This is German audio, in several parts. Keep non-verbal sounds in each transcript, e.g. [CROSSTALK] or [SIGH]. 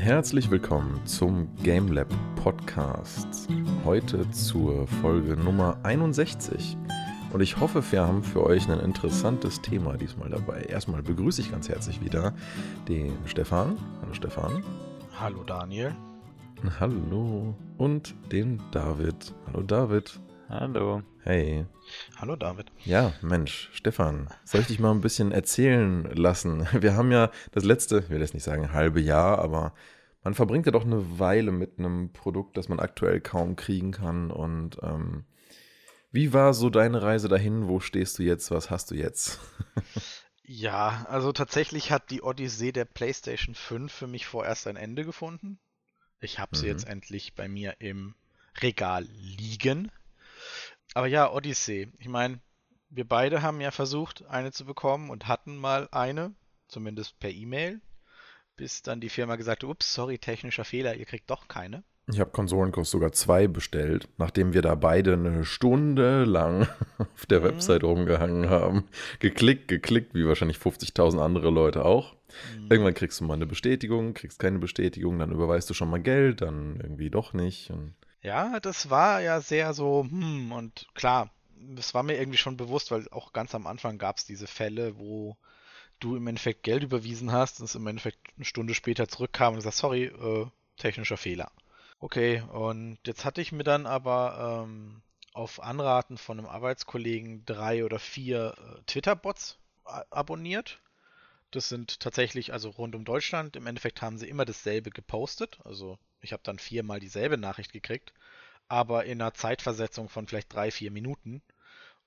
Herzlich willkommen zum GameLab Podcast. Heute zur Folge Nummer 61. Und ich hoffe, wir haben für euch ein interessantes Thema diesmal dabei. Erstmal begrüße ich ganz herzlich wieder den Stefan. Hallo Stefan. Hallo Daniel. Hallo. Und den David. Hallo David. Hallo. Hey. Hallo David. Ja, Mensch, Stefan, soll ich dich mal ein bisschen erzählen lassen? Wir haben ja das letzte, ich will jetzt nicht sagen halbe Jahr, aber man verbringt ja doch eine Weile mit einem Produkt, das man aktuell kaum kriegen kann. Und ähm, wie war so deine Reise dahin? Wo stehst du jetzt? Was hast du jetzt? [LAUGHS] ja, also tatsächlich hat die Odyssee der PlayStation 5 für mich vorerst ein Ende gefunden. Ich habe sie mhm. jetzt endlich bei mir im Regal liegen. Aber ja, Odyssey. Ich meine, wir beide haben ja versucht, eine zu bekommen und hatten mal eine, zumindest per E-Mail, bis dann die Firma gesagt hat, ups, sorry, technischer Fehler, ihr kriegt doch keine. Ich habe Konsolenkurs sogar zwei bestellt, nachdem wir da beide eine Stunde lang [LAUGHS] auf der mhm. Website rumgehangen haben. Geklickt, geklickt, wie wahrscheinlich 50.000 andere Leute auch. Mhm. Irgendwann kriegst du mal eine Bestätigung, kriegst keine Bestätigung, dann überweist du schon mal Geld, dann irgendwie doch nicht. Und ja, das war ja sehr so, hm, und klar, das war mir irgendwie schon bewusst, weil auch ganz am Anfang gab es diese Fälle, wo du im Endeffekt Geld überwiesen hast und es im Endeffekt eine Stunde später zurückkam und gesagt, sorry, äh, technischer Fehler. Okay, und jetzt hatte ich mir dann aber ähm, auf Anraten von einem Arbeitskollegen drei oder vier äh, Twitter-Bots abonniert. Das sind tatsächlich also rund um Deutschland. Im Endeffekt haben sie immer dasselbe gepostet. Also ich habe dann viermal dieselbe Nachricht gekriegt, aber in einer Zeitversetzung von vielleicht drei, vier Minuten.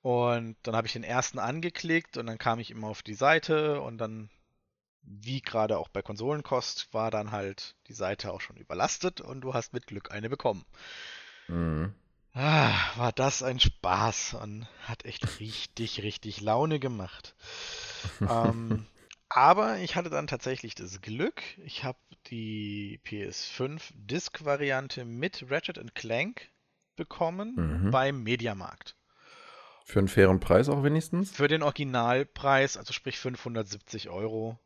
Und dann habe ich den ersten angeklickt und dann kam ich immer auf die Seite und dann, wie gerade auch bei Konsolenkost, war dann halt die Seite auch schon überlastet und du hast mit Glück eine bekommen. Mhm. Ah, war das ein Spaß und hat echt richtig, richtig Laune gemacht. [LAUGHS] ähm, aber ich hatte dann tatsächlich das Glück, ich habe die PS5 Disc-Variante mit Ratchet Clank bekommen mhm. beim Mediamarkt. Für einen fairen Preis auch wenigstens? Für den Originalpreis, also sprich 570 Euro.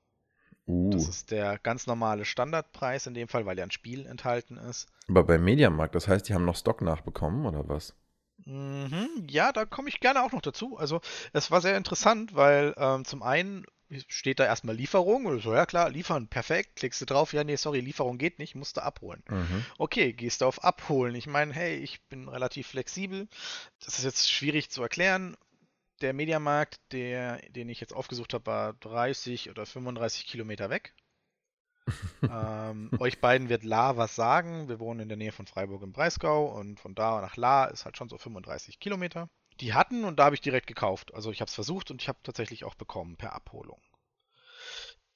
Uh. Das ist der ganz normale Standardpreis in dem Fall, weil ja ein Spiel enthalten ist. Aber beim Mediamarkt, das heißt, die haben noch Stock nachbekommen oder was? Mhm, ja, da komme ich gerne auch noch dazu. Also es war sehr interessant, weil ähm, zum einen steht da erstmal Lieferung. Und so, ja klar, liefern, perfekt. Klickst du drauf, ja, nee, sorry, Lieferung geht nicht, musst du abholen. Mhm. Okay, gehst du auf Abholen. Ich meine, hey, ich bin relativ flexibel. Das ist jetzt schwierig zu erklären. Der Mediamarkt, der, den ich jetzt aufgesucht habe, war 30 oder 35 Kilometer weg. [LAUGHS] ähm, euch beiden wird La was sagen. Wir wohnen in der Nähe von Freiburg im Breisgau und von da nach La ist halt schon so 35 Kilometer die hatten und da habe ich direkt gekauft. Also ich habe es versucht und ich habe tatsächlich auch bekommen per Abholung.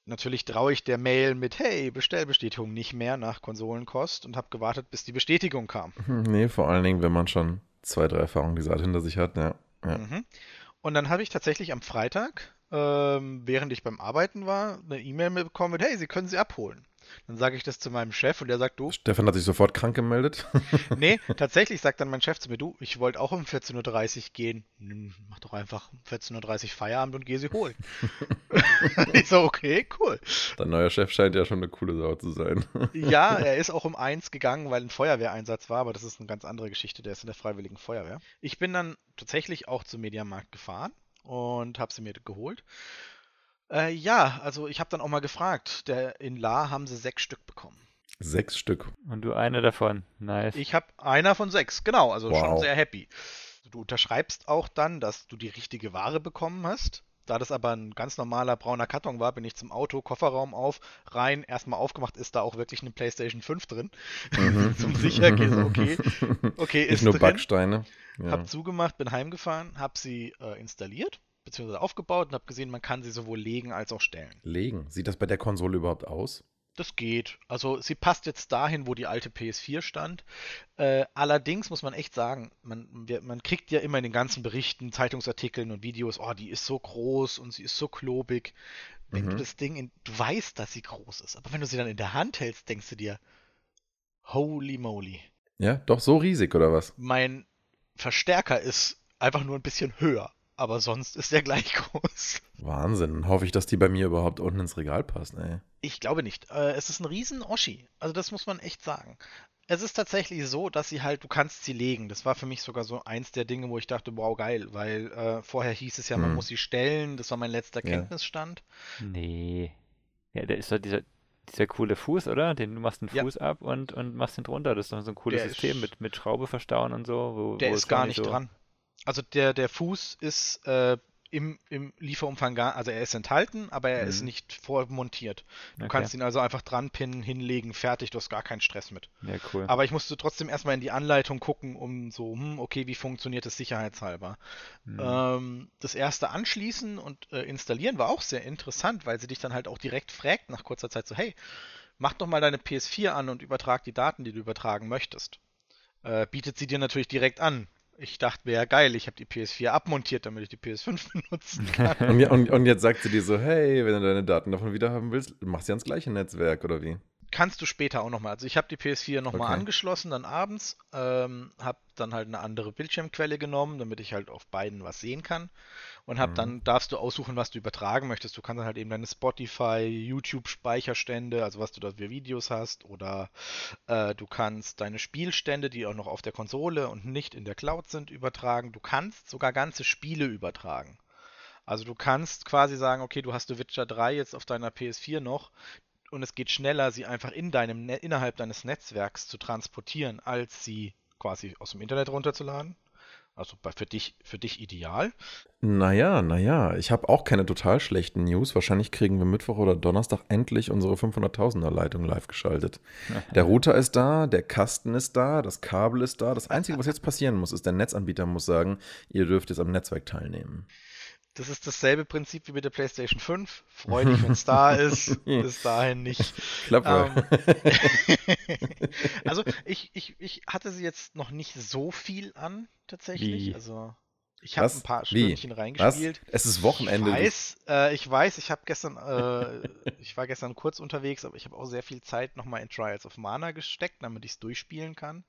Natürlich traue ich der Mail mit Hey, Bestellbestätigung nicht mehr nach Konsolenkost und habe gewartet, bis die Bestätigung kam. [LAUGHS] Nee, vor allen Dingen, wenn man schon zwei, drei Erfahrungen dieser Art hinter sich hat, ja. ja. Mhm. Und dann habe ich tatsächlich am Freitag, ähm, während ich beim Arbeiten war, eine E-Mail bekommen mit Hey, Sie können sie abholen. Dann sage ich das zu meinem Chef und der sagt, du. Stefan hat sich sofort krank gemeldet. [LAUGHS] nee, [LAUGHS] tatsächlich sagt dann mein Chef zu mir, du, ich wollte auch um 14.30 Uhr gehen. Mach doch einfach um 14.30 Uhr Feierabend und geh sie holen. [LAUGHS] ich so, okay, cool. Dein neuer Chef scheint ja schon eine coole Sau zu sein. ja, er ist auch um eins gegangen, weil ein Feuerwehreinsatz war, aber das ist eine ganz andere Geschichte, der ist in der Freiwilligen Feuerwehr. Ich bin dann tatsächlich auch zum Mediamarkt gefahren und habe sie mir geholt. Äh, ja, also ich habe dann auch mal gefragt. Der, in La haben sie sechs Stück bekommen. Sechs Stück. Und du eine davon. Nice. Ich habe einer von sechs, genau. Also wow. schon sehr happy. Du unterschreibst auch dann, dass du die richtige Ware bekommen hast. Da das aber ein ganz normaler brauner Karton war, bin ich zum Auto, Kofferraum auf, rein, erstmal aufgemacht, ist da auch wirklich eine PlayStation 5 drin. Mhm. [LAUGHS] zum Sichergehen, so, okay. [LAUGHS] Okay, ist, ist nur drin. Backsteine. Ja. Hab zugemacht, bin heimgefahren, hab sie äh, installiert beziehungsweise aufgebaut und habe gesehen, man kann sie sowohl legen als auch stellen. Legen? Sieht das bei der Konsole überhaupt aus? Das geht. Also sie passt jetzt dahin, wo die alte PS4 stand. Äh, allerdings muss man echt sagen, man, wir, man kriegt ja immer in den ganzen Berichten, Zeitungsartikeln und Videos, oh, die ist so groß und sie ist so klobig. Wenn mhm. du das Ding, in, du weißt, dass sie groß ist, aber wenn du sie dann in der Hand hältst, denkst du dir, holy moly. Ja, doch so riesig oder was? Mein Verstärker ist einfach nur ein bisschen höher aber sonst ist der gleich [LAUGHS] groß. Wahnsinn. Hoffe ich, dass die bei mir überhaupt unten ins Regal passen, ey. Ich glaube nicht. Äh, es ist ein riesen Oschi. Also das muss man echt sagen. Es ist tatsächlich so, dass sie halt, du kannst sie legen. Das war für mich sogar so eins der Dinge, wo ich dachte, wow, geil, weil äh, vorher hieß es ja, man Hm. muss sie stellen. Das war mein letzter Ja. Kenntnisstand. Nee. Ja, da ist doch dieser, dieser coole Fuß, oder? Den, du machst den Ja. Fuß ab und, und machst den drunter. Das ist doch so ein cooles Der System ist- mit, mit Schraube verstauen und so. Wo, Der wo ist gar nicht so, dran. Also der, der Fuß ist äh, im, im Lieferumfang gar, also er ist enthalten, aber er ist Mhm. nicht vormontiert. Du Okay. kannst ihn also einfach dran pinnen, hinlegen, fertig, du hast gar keinen Stress mit. Ja, cool. Aber ich musste trotzdem erstmal in die Anleitung gucken, um so, hm, okay, wie funktioniert das sicherheitshalber? Hm. Ähm, das erste anschließen und äh, installieren war auch sehr interessant, weil sie dich dann halt auch direkt fragt nach kurzer Zeit so, hey, mach doch mal deine PS4 an und übertrag die Daten, die du übertragen möchtest. Äh, bietet sie dir natürlich direkt an. Ich dachte mir, ja geil, ich habe die PS4 abmontiert, damit ich die PS5 [LAUGHS] benutzen kann. Und, und, und jetzt sagt sie dir so, hey, wenn du deine Daten davon wieder haben willst, mach sie ans gleiche Netzwerk, oder wie? Kannst du später auch nochmal. Also ich habe die PS4 nochmal Okay. angeschlossen, dann abends, ähm, habe dann halt eine andere Bildschirmquelle genommen, damit ich halt auf beiden was sehen kann. Und habe Mhm. dann, darfst du aussuchen, was du übertragen möchtest. Du kannst dann halt eben deine Spotify, YouTube-Speicherstände, also was du da für Videos hast, oder äh, du kannst deine Spielstände, die auch noch auf der Konsole und nicht in der Cloud sind, übertragen. Du kannst sogar ganze Spiele übertragen. Also du kannst quasi sagen, okay, du hast The Witcher 3 jetzt auf deiner PS4 noch und es geht schneller, sie einfach in deinem Ne- innerhalb deines Netzwerks zu transportieren, als sie quasi aus dem Internet runterzuladen. Also bei, für dich, für dich ideal. Naja, naja, ich habe auch keine total schlechten News. Wahrscheinlich kriegen wir Mittwoch oder Donnerstag endlich unsere 500.000er Leitung live geschaltet. [LAUGHS] Der Router ist da, der Kasten ist da, das Kabel ist da. Das Einzige, was jetzt passieren muss, ist, der Netzanbieter muss sagen, ihr dürft jetzt am Netzwerk teilnehmen. Das ist dasselbe Prinzip wie mit der PlayStation 5. Freu dich, wenn es da [LAUGHS] ist. Bis dahin nicht. Klappe. [LAUGHS] also ich, ich, ich hatte sie jetzt noch nicht so viel an, tatsächlich. Wie? Also ich habe Was? ein paar Wie? Stündchen Was? reingespielt. Es ist Wochenende. Ich weiß, äh, ich weiß, ich habe gestern, äh, ich war gestern kurz unterwegs, aber ich habe auch sehr viel Zeit nochmal in Trials of Mana gesteckt, damit ich es durchspielen kann.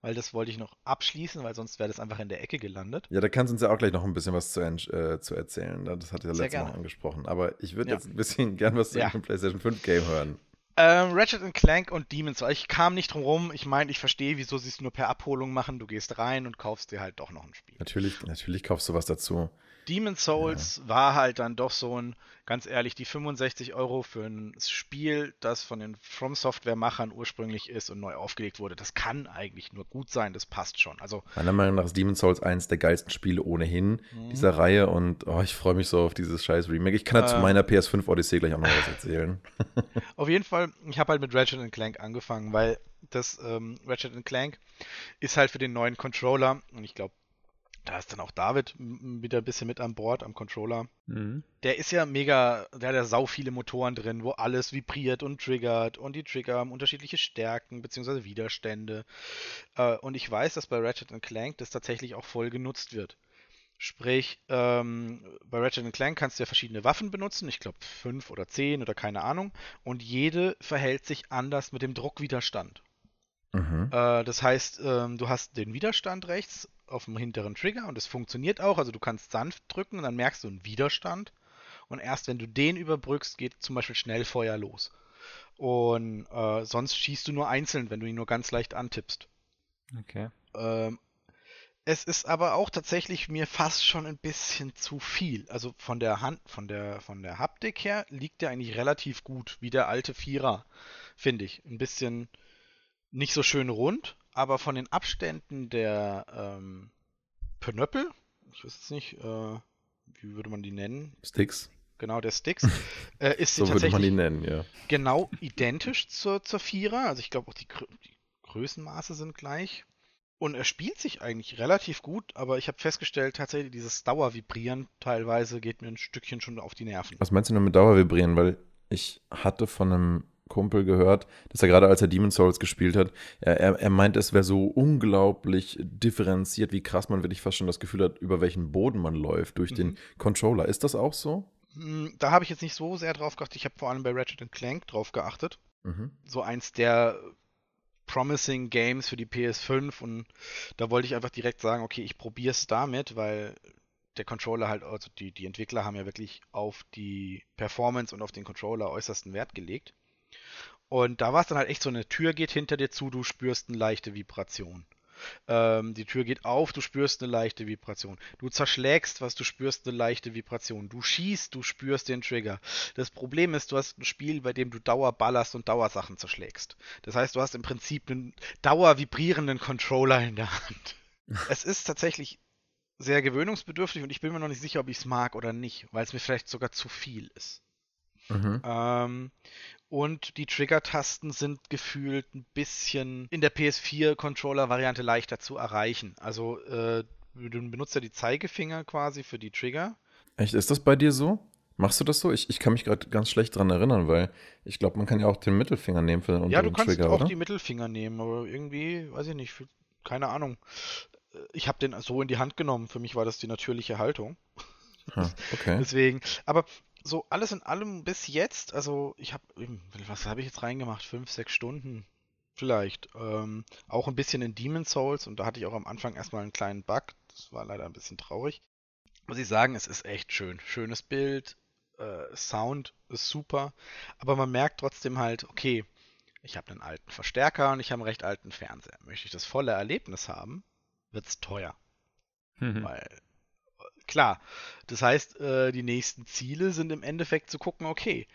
Weil das wollte ich noch abschließen, weil sonst wäre das einfach in der Ecke gelandet. Ja, da kannst du uns ja auch gleich noch ein bisschen was zu, äh, zu erzählen. ne? Das hat ja letztes Mal angesprochen. Aber ich würde Ja. jetzt ein bisschen gern was zu Ja. dem PlayStation 5 Game hören. Ähm, Ratchet Clank und Demon's Souls. Ich kam nicht drum rum. Ich meine, ich verstehe, wieso sie es nur per Abholung machen. Du gehst rein und kaufst dir halt doch noch ein Spiel. Natürlich, natürlich kaufst du was dazu. Demon's Souls war halt dann doch so ein, ganz ehrlich, die 65 Euro für ein Spiel, das von den From Software-Machern ursprünglich ist und neu aufgelegt wurde. Das kann eigentlich nur gut sein, das passt schon. Also Meiner Meinung nach ist Demon's Souls eins der geilsten Spiele ohnehin Mhm. dieser Reihe und oh, ich freue mich so auf dieses scheiß Remake. Ich kann ja zu Ähm. meiner PS5 Odyssey gleich auch noch was erzählen. [LAUGHS] Auf jeden Fall, ich habe halt mit Ratchet Clank angefangen, weil das ähm, Ratchet Clank ist halt für den neuen Controller und ich glaube, da ist dann auch David wieder ein bisschen mit an Bord am Controller. Mhm. Der ist ja mega, der hat ja sau viele Motoren drin, wo alles vibriert und triggert und die Trigger haben unterschiedliche Stärken bzw. Widerstände. Äh, und ich weiß, dass bei Ratchet Clank das tatsächlich auch voll genutzt wird. Sprich, ähm, bei Ratchet Clank kannst du ja verschiedene Waffen benutzen, ich glaube fünf oder zehn oder keine Ahnung, und jede verhält sich anders mit dem Druckwiderstand. Mhm. Äh, das heißt, ähm, du hast den Widerstand rechts auf dem hinteren Trigger und es funktioniert auch. Also du kannst sanft drücken und dann merkst du einen Widerstand. Und erst wenn du den überbrückst, geht zum Beispiel Schnellfeuer los. Und äh, sonst schießt du nur einzeln, wenn du ihn nur ganz leicht antippst. Okay. Ähm, es ist aber auch tatsächlich mir fast schon ein bisschen zu viel. Also von der Hand, von der, von der Haptik her liegt der eigentlich relativ gut, wie der alte Vierer, finde ich. Ein bisschen nicht so schön rund, aber von den Abständen der ähm, Pnöppel, ich weiß jetzt nicht, äh, wie würde man die nennen? Sticks, Genau, der Sticks, [LAUGHS] äh, ist so würde man die nennen, ja. genau identisch zur, zur Vierer. Also ich glaube auch die, die Größenmaße sind gleich. Und er spielt sich eigentlich relativ gut, aber ich habe festgestellt, tatsächlich dieses Dauervibrieren teilweise geht mir ein Stückchen schon auf die Nerven. Was meinst du denn mit Dauervibrieren? Weil ich hatte von einem Kumpel gehört, dass er gerade als er Demon's Souls gespielt hat, er, er, er meint, es wäre so unglaublich differenziert, wie krass man wirklich fast schon das Gefühl hat, über welchen Boden man läuft durch Mhm. den Controller. Ist das auch so? Hm, Da habe ich jetzt nicht so sehr drauf geachtet. Ich habe vor allem bei Ratchet Clank drauf geachtet. Mhm. So eins der promising Games für die PS5 und da wollte ich einfach direkt sagen, okay, ich probiere es damit, weil der Controller halt, also die, die Entwickler haben ja wirklich auf die Performance und auf den Controller äußersten Wert gelegt. Und da war es dann halt echt so, eine Tür geht hinter dir zu, du spürst eine leichte Vibration. Ähm, die Tür geht auf, du spürst eine leichte Vibration. Du zerschlägst was, du spürst eine leichte Vibration. Du schießt, du spürst den Trigger. Das Problem ist, du hast ein Spiel, bei dem du Dauerballerst und Dauersachen zerschlägst. Das heißt, du hast im Prinzip einen dauervibrierenden Controller in der Hand. [LAUGHS] es ist tatsächlich sehr gewöhnungsbedürftig und ich bin mir noch nicht sicher, ob ich es mag oder nicht, weil es mir vielleicht sogar zu viel ist. Mhm. Ähm, und die Trigger-Tasten sind gefühlt ein bisschen in der PS4-Controller-Variante leichter zu erreichen. Also äh, du benutzt ja die Zeigefinger quasi für die Trigger. Echt, ist das bei dir so? Machst du das so? Ich, ich kann mich gerade ganz schlecht dran erinnern, weil ich glaube, man kann ja auch den Mittelfinger nehmen für den Trigger, Ja, du kannst Trigger, auch oder? die Mittelfinger nehmen, aber irgendwie, weiß ich nicht, keine Ahnung. Ich habe den so in die Hand genommen. Für mich war das die natürliche Haltung. Ha, okay. [LAUGHS] Deswegen, aber so alles in allem bis jetzt, also ich habe, was habe ich jetzt reingemacht? Fünf, sechs Stunden vielleicht. Ähm, auch ein bisschen in Demon's Souls und da hatte ich auch am Anfang erstmal einen kleinen Bug. Das war leider ein bisschen traurig. Muss ich sagen, es ist echt schön. Schönes Bild, äh, Sound ist super, aber man merkt trotzdem halt, okay, ich habe einen alten Verstärker und ich habe einen recht alten Fernseher. Möchte ich das volle Erlebnis haben, wird es teuer. Mhm. Weil klar. Das heißt, äh, die nächsten Ziele sind im Endeffekt zu gucken, okay,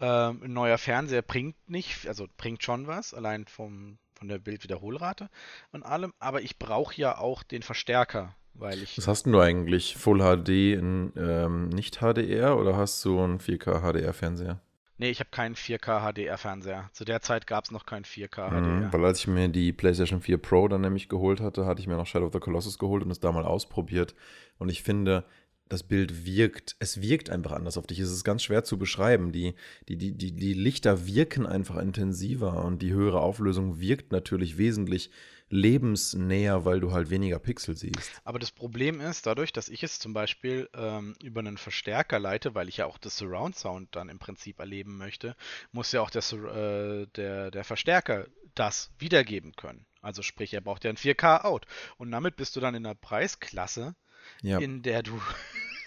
äh, ein neuer Fernseher bringt nicht, also bringt schon was, allein vom, von der Bildwiederholrate und allem, aber ich brauche ja auch den Verstärker, weil ich. Was hast du eigentlich? Full HD in ähm, nicht HDR oder hast du einen 4K HDR-Fernseher? Nee, ich habe keinen 4K HDR-Fernseher. Zu der Zeit gab es noch keinen 4K HDR. Mhm, weil als ich mir die PlayStation 4 Pro dann nämlich geholt hatte, hatte ich mir noch Shadow of the Colossus geholt und es da mal ausprobiert. Und ich finde, das Bild wirkt, es wirkt einfach anders auf dich. Es ist ganz schwer zu beschreiben. Die, die, die, die, die Lichter wirken einfach intensiver und die höhere Auflösung wirkt natürlich wesentlich lebensnäher, weil du halt weniger Pixel siehst. Aber das Problem ist, dadurch, dass ich es zum Beispiel ähm, über einen Verstärker leite, weil ich ja auch das Surround Sound dann im Prinzip erleben möchte, muss ja auch der, äh, der, der Verstärker das wiedergeben können. Also sprich, er braucht ja ein 4K-Out. Und damit bist du dann in einer Preisklasse, ja. in der du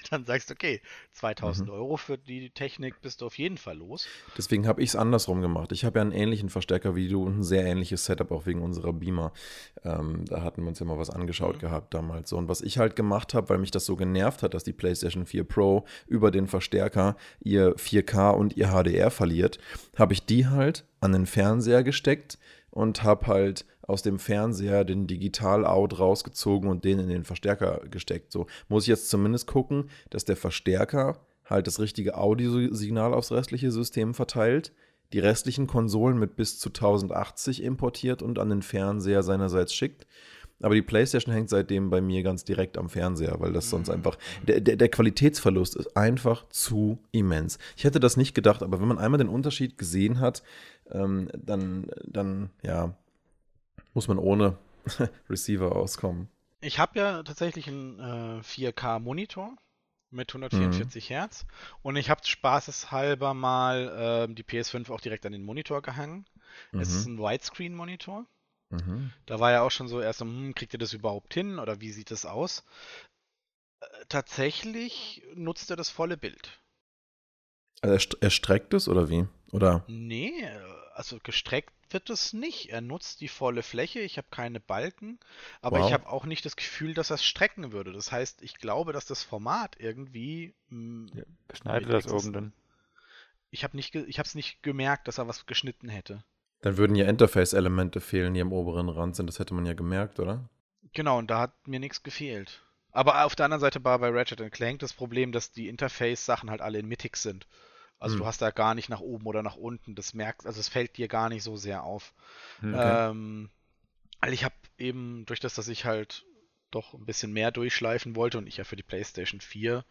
[LAUGHS] dann sagst, okay, 2000 mhm. Euro für die Technik bist du auf jeden Fall los. Deswegen habe ich es andersrum gemacht. Ich habe ja einen ähnlichen Verstärker wie du und ein sehr ähnliches Setup auch wegen unserer Beamer. Ähm, da hatten wir uns ja mal was angeschaut mhm. gehabt damals. So, und was ich halt gemacht habe, weil mich das so genervt hat, dass die PlayStation 4 Pro über den Verstärker ihr 4K und ihr HDR verliert, habe ich die halt an den Fernseher gesteckt und habe halt aus dem Fernseher den Digital-Out rausgezogen und den in den Verstärker gesteckt. So muss ich jetzt zumindest gucken, dass der Verstärker halt das richtige Audiosignal aufs restliche System verteilt, die restlichen Konsolen mit bis zu 1080 importiert und an den Fernseher seinerseits schickt. Aber die PlayStation hängt seitdem bei mir ganz direkt am Fernseher, weil das sonst mhm. einfach. Der, der, der, Qualitätsverlust ist einfach zu immens. Ich hätte das nicht gedacht, aber wenn man einmal den Unterschied gesehen hat, ähm, dann, dann, ja, muss man ohne [LAUGHS] Receiver auskommen. Ich habe ja tatsächlich einen äh, 4K-Monitor mit 144 mhm. Hertz und ich habe spaßeshalber mal äh, die PS5 auch direkt an den Monitor gehangen. Mhm. Es ist ein Widescreen-Monitor. Mhm. Da war ja auch schon so erst so, hm, kriegt ihr das überhaupt hin oder wie sieht das aus? Äh, tatsächlich nutzt er das volle Bild. Also er, streckt es oder wie? Oder? Nee, äh, also gestreckt wird es nicht. Er nutzt die volle Fläche. Ich habe keine Balken, aber wow. ich habe auch nicht das Gefühl, dass er es strecken würde. Das heißt, ich glaube, dass das Format irgendwie. Hm, ja, beschneidet das oben dann. Ich habe nicht, ich habe es nicht gemerkt, dass er was geschnitten hätte. Dann würden ja Interface-Elemente fehlen, die am oberen Rand sind. Das hätte man ja gemerkt, oder? Genau, und da hat mir nichts gefehlt. Aber auf der anderen Seite war bei Ratchet Clank das Problem, dass die Interface-Sachen halt alle in mittig sind. Also hm. du hast da gar nicht nach oben oder nach unten. Das merkst, also es fällt dir gar nicht so sehr auf. Hm, okay. Ähm, also ich habe eben durch das, dass ich halt doch ein bisschen mehr durchschleifen wollte und ich ja für die PlayStation 4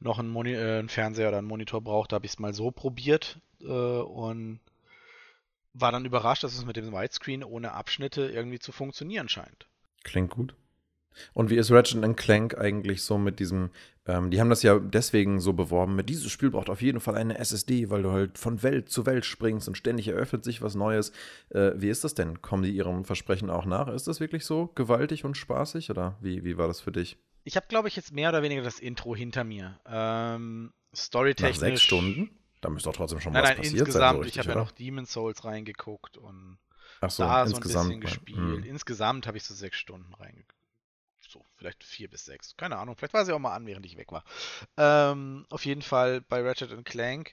noch einen, Moni äh, einen Fernseher oder einen Monitor brauchte, habe ich es mal so probiert äh, und war dann überrascht, dass es mit dem Widescreen ohne Abschnitte irgendwie zu funktionieren scheint. Klingt gut. Und wie ist Ratchet Clank eigentlich so mit diesem, ähm, die haben das ja deswegen so beworben, mit dieses Spiel braucht auf jeden Fall eine SSD, weil du halt von Welt zu Welt springst und ständig eröffnet sich was Neues. Äh, wie ist das denn? Kommen die ihrem Versprechen auch nach? Ist das wirklich so gewaltig und spaßig oder wie, wie war das für dich? Ich habe, glaube ich, jetzt mehr oder weniger das Intro hinter mir. Ähm, Nach Storytechnisch. sechs Stunden? Da müsste doch trotzdem schon Nein, was nein, passiert sein. insgesamt. so ich richtig, habe ja noch Demon's Souls reingeguckt und so, da so ein bisschen mal. gespielt. Hm. Insgesamt habe ich so sechs Stunden reingeguckt. So, vielleicht vier bis sechs. Keine Ahnung. Vielleicht war sie auch mal an, während ich weg war. Ähm, auf jeden Fall bei Ratchet Clank.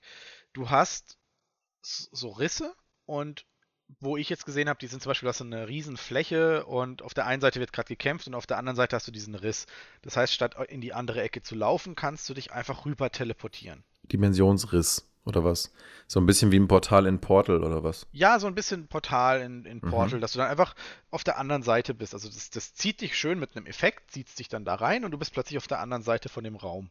Du hast so Risse und wo ich jetzt gesehen habe, die sind zum Beispiel aus so einer riesen Fläche und auf der einen Seite wird gerade gekämpft und auf der anderen Seite hast du diesen Riss. Das heißt, statt in die andere Ecke zu laufen, kannst du dich einfach rüber teleportieren. Dimensionsriss oder was? So ein bisschen wie ein Portal in Portal oder was? Ja, so ein bisschen Portal in, in Mhm. Portal, dass du dann einfach auf der anderen Seite bist. Also das, das zieht dich schön mit einem Effekt, zieht dich dann da rein und du bist plötzlich auf der anderen Seite von dem Raum.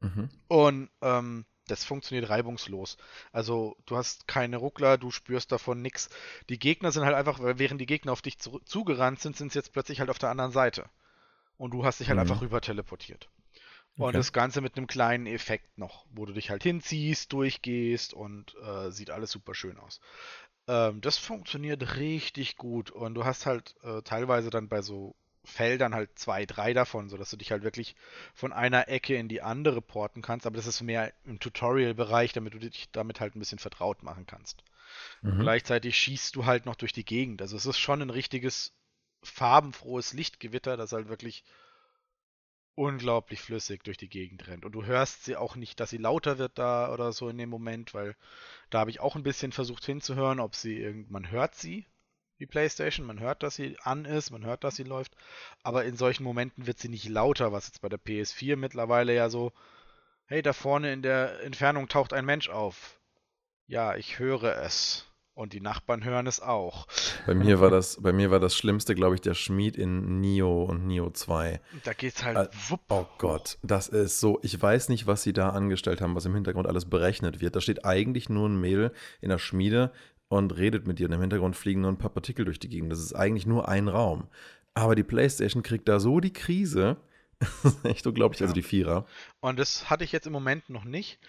Mhm. Und ähm, das funktioniert reibungslos. Also du hast keine Ruckler, du spürst davon nichts. Die Gegner sind halt einfach, während die Gegner auf dich zu, zugerannt sind, sind sie jetzt plötzlich halt auf der anderen Seite. Und du hast dich halt Mhm. einfach rüber teleportiert. Und Okay. das Ganze mit einem kleinen Effekt noch, wo du dich halt hinziehst, durchgehst und äh, sieht alles super schön aus. Ähm, das funktioniert richtig gut und du hast halt äh, teilweise dann bei so Feldern halt zwei, drei davon, sodass du dich halt wirklich von einer Ecke in die andere porten kannst, aber das ist mehr im Tutorial-Bereich, damit du dich damit halt ein bisschen vertraut machen kannst. Mhm. Gleichzeitig schießt du halt noch durch die Gegend. Also es ist schon ein richtiges farbenfrohes Lichtgewitter, das halt wirklich unglaublich flüssig durch die Gegend rennt. Und du hörst sie auch nicht, dass sie lauter wird da oder so in dem Moment, weil da habe ich auch ein bisschen versucht hinzuhören, ob sie irgend, man hört sie, die PlayStation, man hört, dass sie an ist, man hört, dass sie läuft, aber in solchen Momenten wird sie nicht lauter, was jetzt bei der PS4 mittlerweile ja so, hey, da vorne in der Entfernung taucht ein Mensch auf. Ja, ich höre es. Und die Nachbarn hören es auch. Bei mir war das, bei mir war das Schlimmste, glaube ich, der Schmied in Nio und Nio 2. Und da geht's halt Äh, wupp. Oh Gott, das ist so, ich weiß nicht, was sie da angestellt haben, was im Hintergrund alles berechnet wird. Da steht eigentlich nur ein Mädel in der Schmiede und redet mit dir und im Hintergrund fliegen nur ein paar Partikel durch die Gegend. Das ist eigentlich nur ein Raum. Aber die Playstation kriegt da so die Krise. [LAUGHS] Das ist echt unglaublich, also Ja. die Vierer. Und das hatte ich jetzt im Moment noch nicht.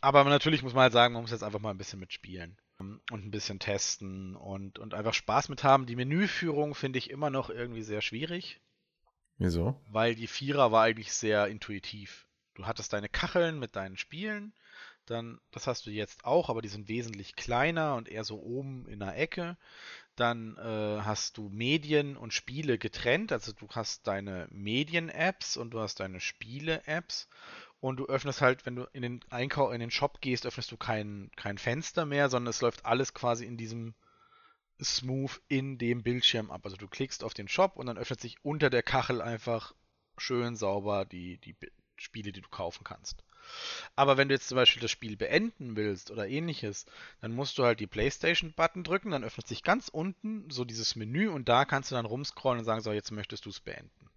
Aber natürlich muss man halt sagen, man muss jetzt einfach mal ein bisschen mitspielen und ein bisschen testen und, und einfach Spaß mit haben. Die Menüführung finde ich immer noch irgendwie sehr schwierig, Wieso? weil die Vierer war eigentlich sehr intuitiv. Du hattest deine Kacheln mit deinen Spielen, dann, das hast du jetzt auch, aber die sind wesentlich kleiner und eher so oben in der Ecke. Dann äh, hast du Medien und Spiele getrennt, also du hast deine Medien-Apps und du hast deine Spiele-Apps und du öffnest halt, wenn du in den Einkauf, in den Shop gehst, öffnest du kein, kein Fenster mehr, sondern es läuft alles quasi in diesem Smooth in dem Bildschirm ab. Also du klickst auf den Shop und dann öffnet sich unter der Kachel einfach schön sauber die, die Spiele, die du kaufen kannst. Aber wenn du jetzt zum Beispiel das Spiel beenden willst oder ähnliches, dann musst du halt die PlayStation-Button drücken, dann öffnet sich ganz unten so dieses Menü und da kannst du dann rumscrollen und sagen, so, jetzt möchtest du es beenden.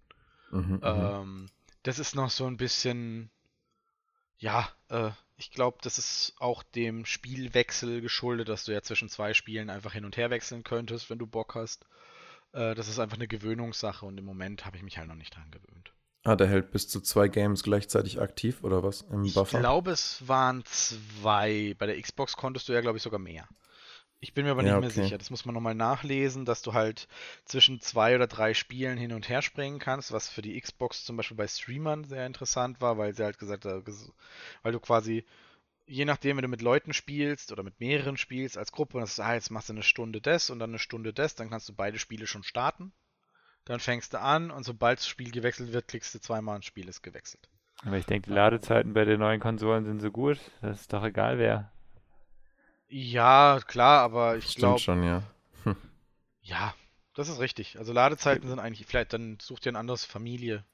Mhm, mhm. Ähm, das ist noch so ein bisschen, ja, äh, ich glaube, das ist auch dem Spielwechsel geschuldet, dass du ja zwischen zwei Spielen einfach hin und her wechseln könntest, wenn du Bock hast. Äh, das ist einfach eine Gewöhnungssache und im Moment habe ich mich halt noch nicht dran gewöhnt. Ah, der hält bis zu zwei Games gleichzeitig aktiv oder was im Ich Buffer? glaube, es waren zwei. Bei der Xbox konntest du ja, glaube ich, sogar mehr. Ich bin mir aber nicht Ja, mehr okay. sicher. Das muss man nochmal nachlesen, dass du halt zwischen zwei oder drei Spielen hin und her springen kannst, was für die Xbox zum Beispiel bei Streamern sehr interessant war, weil sie halt gesagt hat, weil du quasi, je nachdem, wenn du mit Leuten spielst oder mit mehreren spielst als Gruppe, und das ist, ah, jetzt machst du eine Stunde des und dann eine Stunde des, dann kannst du beide Spiele schon starten. Dann fängst du an und sobald das Spiel gewechselt wird, klickst du zweimal und Spiel ist gewechselt. Aber ich denke, die Ladezeiten bei den neuen Konsolen sind so gut, das ist doch egal wer. Ja, klar, aber ich Stimmt glaube, schon, ja. ja, das ist richtig. Also Ladezeiten sind eigentlich, vielleicht dann such dir ein anderes Familie.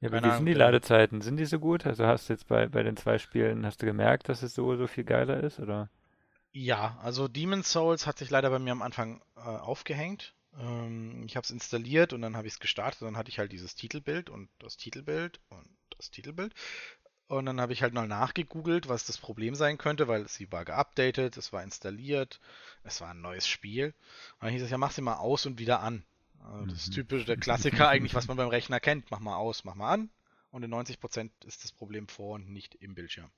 Ja, aber wie sind die Ladezeiten? Sind die so gut? Also hast du jetzt bei, bei den zwei Spielen, hast du gemerkt, dass es so, so viel geiler ist, oder? Ja, also Demon's Souls hat sich leider bei mir am Anfang äh, aufgehängt. Ähm, ich habe es installiert und dann habe ich es gestartet. Dann hatte ich halt dieses Titelbild und das Titelbild und das Titelbild. Und dann habe ich halt mal nachgegoogelt, was das Problem sein könnte, weil sie war geupdatet, es war installiert, es war ein neues Spiel. Und dann hieß es ja, mach sie mal aus und wieder an. Also das ist Mhm. typisch der Klassiker [LAUGHS] eigentlich, was man beim Rechner kennt. Mach mal aus, mach mal an. Und in 90% ist das Problem vor und nicht im Bildschirm.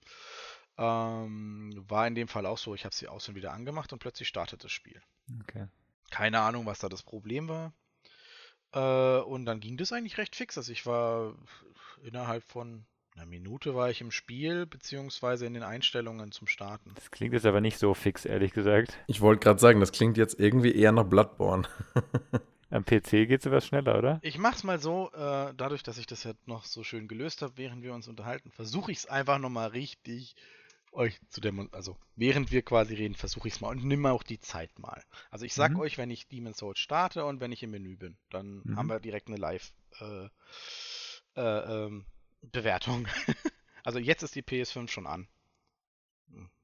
Ähm, war in dem Fall auch so. Ich habe sie aus und wieder angemacht und plötzlich startet das Spiel. Okay. Keine Ahnung, was da das Problem war. Äh, und dann ging das eigentlich recht fix. Also ich war innerhalb von einer Minute war ich im Spiel, beziehungsweise in den Einstellungen zum Starten. Das klingt jetzt aber nicht so fix, ehrlich gesagt. Ich wollte gerade sagen, das klingt jetzt irgendwie eher nach Bloodborne. [LAUGHS] Am PC geht es etwas schneller, oder? Ich mach's mal so, äh, dadurch, dass ich das ja noch so schön gelöst habe, während wir uns unterhalten, versuche ich es einfach nochmal richtig euch zu demonstrieren. Also, während wir quasi reden, versuche ich es mal und nimm auch die Zeit mal. Also, ich sag mhm. euch, wenn ich Demon's Souls starte und wenn ich im Menü bin, dann mhm. haben wir direkt eine Live- äh, äh, ähm, Bewertung. [LAUGHS] also, jetzt ist die PS5 schon an.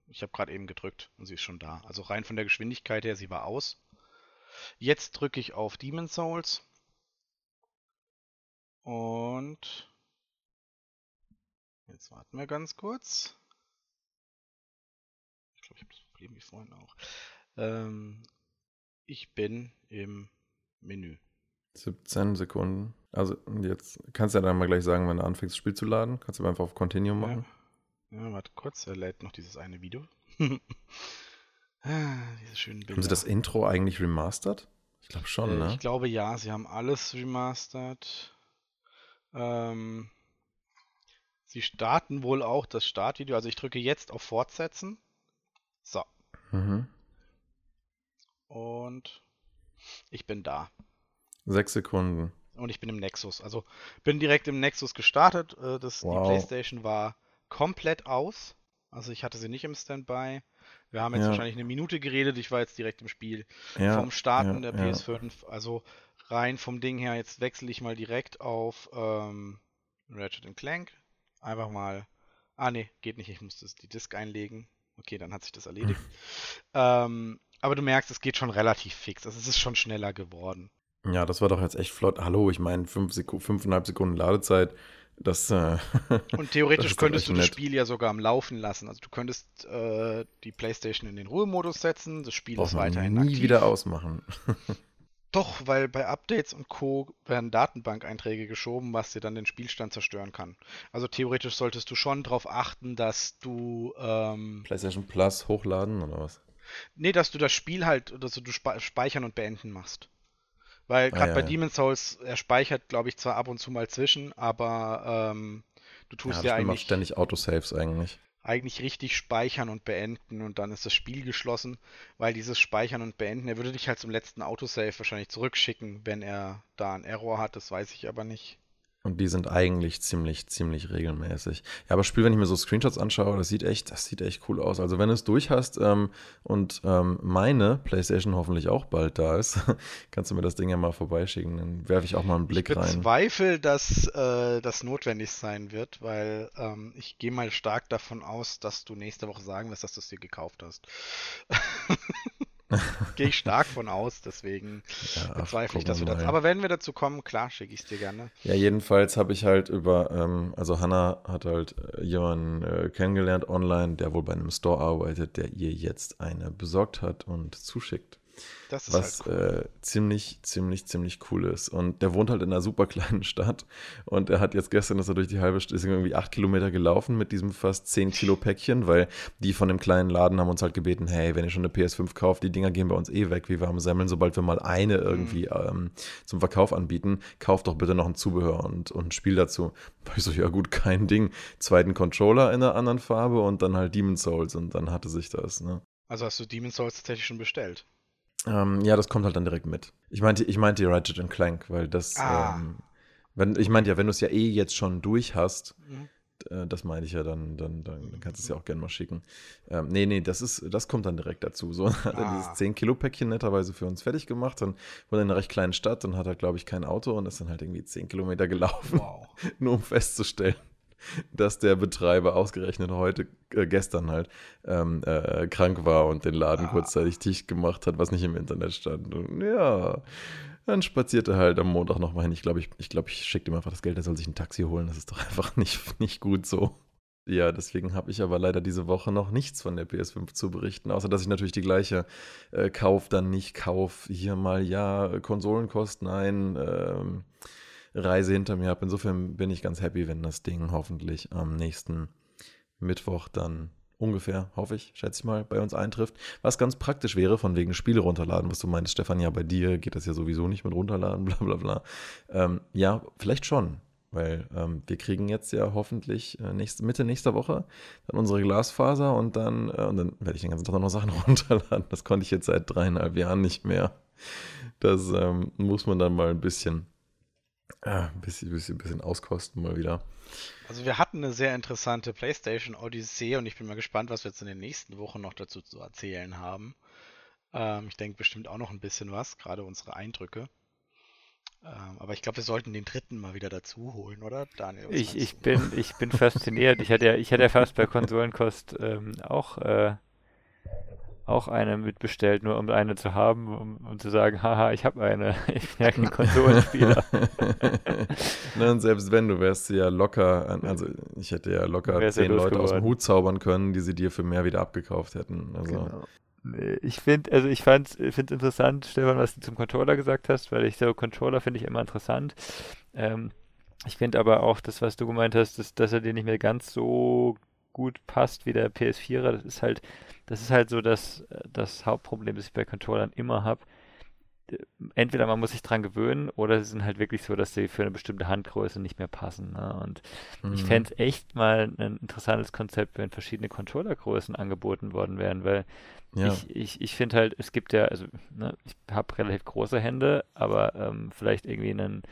Ich habe gerade eben gedrückt und sie ist schon da. Also rein von der Geschwindigkeit her, sie war aus. Jetzt drücke ich auf Demon Souls. Und jetzt warten wir ganz kurz. Ich glaube, ich habe das Problem wie vorhin auch. Ähm, ich bin im Menü. 17 Sekunden. Also jetzt kannst du ja dann mal gleich sagen, wenn du anfängst, das Spiel zu laden. Kannst du einfach auf Continuum machen. Ja, ja warte kurz, er lädt noch dieses eine Video. [LAUGHS] Ah, diese schönen Bilder. Haben sie das Intro eigentlich remastert? Ich glaube schon, äh, ne? Ich glaube ja, sie haben alles remastert. Ähm, sie starten wohl auch das Startvideo. Also ich drücke jetzt auf Fortsetzen. So. Mhm. Und ich bin da. Sechs Sekunden. Und ich bin im Nexus. Also bin direkt im Nexus gestartet. Äh, das, wow. Die PlayStation war komplett aus. Also ich hatte sie nicht im Standby. Wir haben jetzt ja. wahrscheinlich eine Minute geredet, ich war jetzt direkt im Spiel. Ja, vom Starten ja, der PS5, also rein vom Ding her, jetzt wechsle ich mal direkt auf ähm, Ratchet Clank. Einfach mal. Ah ne, geht nicht, ich muss das, die Disk einlegen. Okay, dann hat sich das erledigt. [LAUGHS] ähm, aber du merkst, es geht schon relativ fix. Also es ist schon schneller geworden. Ja, das war doch jetzt echt flott. Hallo, ich meine, fünf Sek fünfeinhalb Sekunden Ladezeit das, äh, [LAUGHS] und theoretisch könntest du das Spiel ja sogar am Laufen lassen. Also du könntest äh, die PlayStation in den Ruhemodus setzen, das Spiel Brauch ist weiterhin nie aktiv. wieder ausmachen. [LAUGHS] Doch, weil bei Updates und Co. werden Datenbank-Einträge geschoben, was dir dann den Spielstand zerstören kann. Also theoretisch solltest du schon darauf achten, dass du ähm, PlayStation Plus hochladen oder was? Nee, dass du das Spiel halt, dass du speichern und beenden machst. Weil gerade ah, ja, bei ja. Demon's Souls, er speichert, glaube ich, zwar ab und zu mal zwischen, aber ähm, du tust ja, ja eigentlich. ständig Autosaves eigentlich. Eigentlich richtig speichern und beenden und dann ist das Spiel geschlossen, weil dieses Speichern und Beenden, er würde dich halt zum letzten Autosave wahrscheinlich zurückschicken, wenn er da einen Error hat, das weiß ich aber nicht. Und die sind eigentlich ziemlich, ziemlich regelmäßig. Ja, aber Spiel, wenn ich mir so Screenshots anschaue, das sieht echt, das sieht echt cool aus. Also wenn du es durch hast ähm, und ähm, meine PlayStation hoffentlich auch bald da ist, [LAUGHS] kannst du mir das Ding ja mal vorbeischicken. Dann werfe ich auch mal einen Blick ich rein. Ich bezweifle, dass äh, das notwendig sein wird, weil ähm, ich gehe mal stark davon aus, dass du nächste Woche sagen wirst, dass du es dir gekauft hast. [LAUGHS] [LAUGHS] Gehe ich stark von aus, deswegen ja, bezweifle ich, dass wir das. Aber wenn wir dazu kommen, klar, schicke ich es dir gerne. Ja, jedenfalls habe ich halt über, ähm, also Hannah hat halt äh, jemanden äh, kennengelernt online, der wohl bei einem Store arbeitet, der ihr jetzt eine besorgt hat und zuschickt. Das ist was halt cool. äh, ziemlich, ziemlich, ziemlich cool ist. Und der wohnt halt in einer super kleinen Stadt. Und er hat jetzt gestern, ist er durch die halbe Stadt, ist irgendwie acht Kilometer gelaufen mit diesem fast zehn Kilo Päckchen, weil die von dem kleinen Laden haben uns halt gebeten, hey, wenn ihr schon eine PS5 kauft, die Dinger gehen bei uns eh weg, wie warme Semmeln, sobald wir mal eine irgendwie mhm. ähm, zum Verkauf anbieten, kauft doch bitte noch ein Zubehör und, und ein Spiel dazu. [LAUGHS] ich so, ja gut, kein Ding. Zweiten Controller in einer anderen Farbe und dann halt Demon's Souls und dann hatte sich das, ne? Also hast du Demon's Souls tatsächlich schon bestellt? Ähm, ja, das kommt halt dann direkt mit. Ich meinte, ich meinte Ratchet Clank, weil das, ah. ähm, wenn, ich meinte ja, wenn du es ja eh jetzt schon durch hast, mhm. äh, das meine ich ja, dann, dann, dann kannst du es ja auch gerne mal schicken. Ähm, nee, nee, das ist, das kommt dann direkt dazu. So [LAUGHS] hat er ah. dieses 10-Kilo-Päckchen netterweise für uns fertig gemacht. Dann wurde in einer recht kleinen Stadt und hat er, glaube ich, kein Auto und ist dann halt irgendwie 10 Kilometer gelaufen, wow. [LAUGHS] nur um festzustellen, dass der Betreiber ausgerechnet heute, äh, gestern halt, ähm, äh, krank war und den Laden ah. kurzzeitig dicht gemacht hat, was nicht im Internet stand. Und ja, dann spazierte er halt am Montag nochmal hin. Ich glaube, ich, ich, glaub, ich schicke ihm einfach das Geld, er soll sich ein Taxi holen. Das ist doch [LAUGHS] einfach nicht, nicht gut so. Ja, deswegen habe ich aber leider diese Woche noch nichts von der PS5 zu berichten, außer dass ich natürlich die gleiche äh, Kauf, dann nicht Kauf, hier mal ja, Konsolenkosten ein. Ähm, Reise hinter mir habe. Insofern bin ich ganz happy, wenn das Ding hoffentlich am nächsten Mittwoch dann ungefähr, hoffe ich, schätze ich mal, bei uns eintrifft. Was ganz praktisch wäre, von wegen Spiele runterladen, was du meintest, Stefan, ja, bei dir geht das ja sowieso nicht mit runterladen, [LAUGHS] bla bla bla. Ähm, ja, vielleicht schon, weil ähm, wir kriegen jetzt ja hoffentlich äh, Mitte nächster Woche dann unsere Glasfaser und dann, äh, und dann werde ich den ganzen Tag noch Sachen [LAUGHS] runterladen. Das konnte ich jetzt seit dreieinhalb Jahren nicht mehr. Das ähm, muss man dann mal ein bisschen, äh, ein bisschen, bisschen, bisschen auskosten mal wieder. Also wir hatten eine sehr interessante PlayStation Odyssee und ich bin mal gespannt, was wir jetzt in den nächsten Wochen noch dazu zu erzählen haben. Ähm, ich denke bestimmt auch noch ein bisschen was, gerade unsere Eindrücke. Ähm, aber ich glaube, wir sollten den dritten mal wieder dazu holen, oder Daniel? Ich, ich, bin, ich bin fasziniert. Ich hatte ja, ich hatte ja fast bei Konsolenkost ähm, auch äh, auch eine mitbestellt, nur um eine zu haben, um, um zu sagen, haha, ich habe eine. [LAUGHS] Ich bin ja kein Konsolenspieler. [LAUGHS] ne, und selbst wenn, du wärst ja locker, also ich hätte ja locker zehn ja Leute aus dem Hut zaubern können, die sie dir für mehr wieder abgekauft hätten. Also. Genau. Ich finde, also ich fand es interessant, Stefan, was du zum Controller gesagt hast, weil ich so Controller finde ich immer interessant. Ähm, ich finde aber auch das, was du gemeint hast, dass, dass er dir nicht mehr ganz so gut passt wie der PS4er. Das ist halt, das ist halt so das, das Hauptproblem, das ich bei Controllern immer habe. Entweder man muss sich dran gewöhnen oder sie sind halt wirklich so, dass sie für eine bestimmte Handgröße nicht mehr passen. Ne? Und mhm. ich fände es echt mal ein interessantes Konzept, wenn verschiedene Controllergrößen angeboten worden wären, weil ja. ich, ich, ich finde halt, es gibt ja, also ne, ich habe relativ große Hände, aber ähm, vielleicht irgendwie einen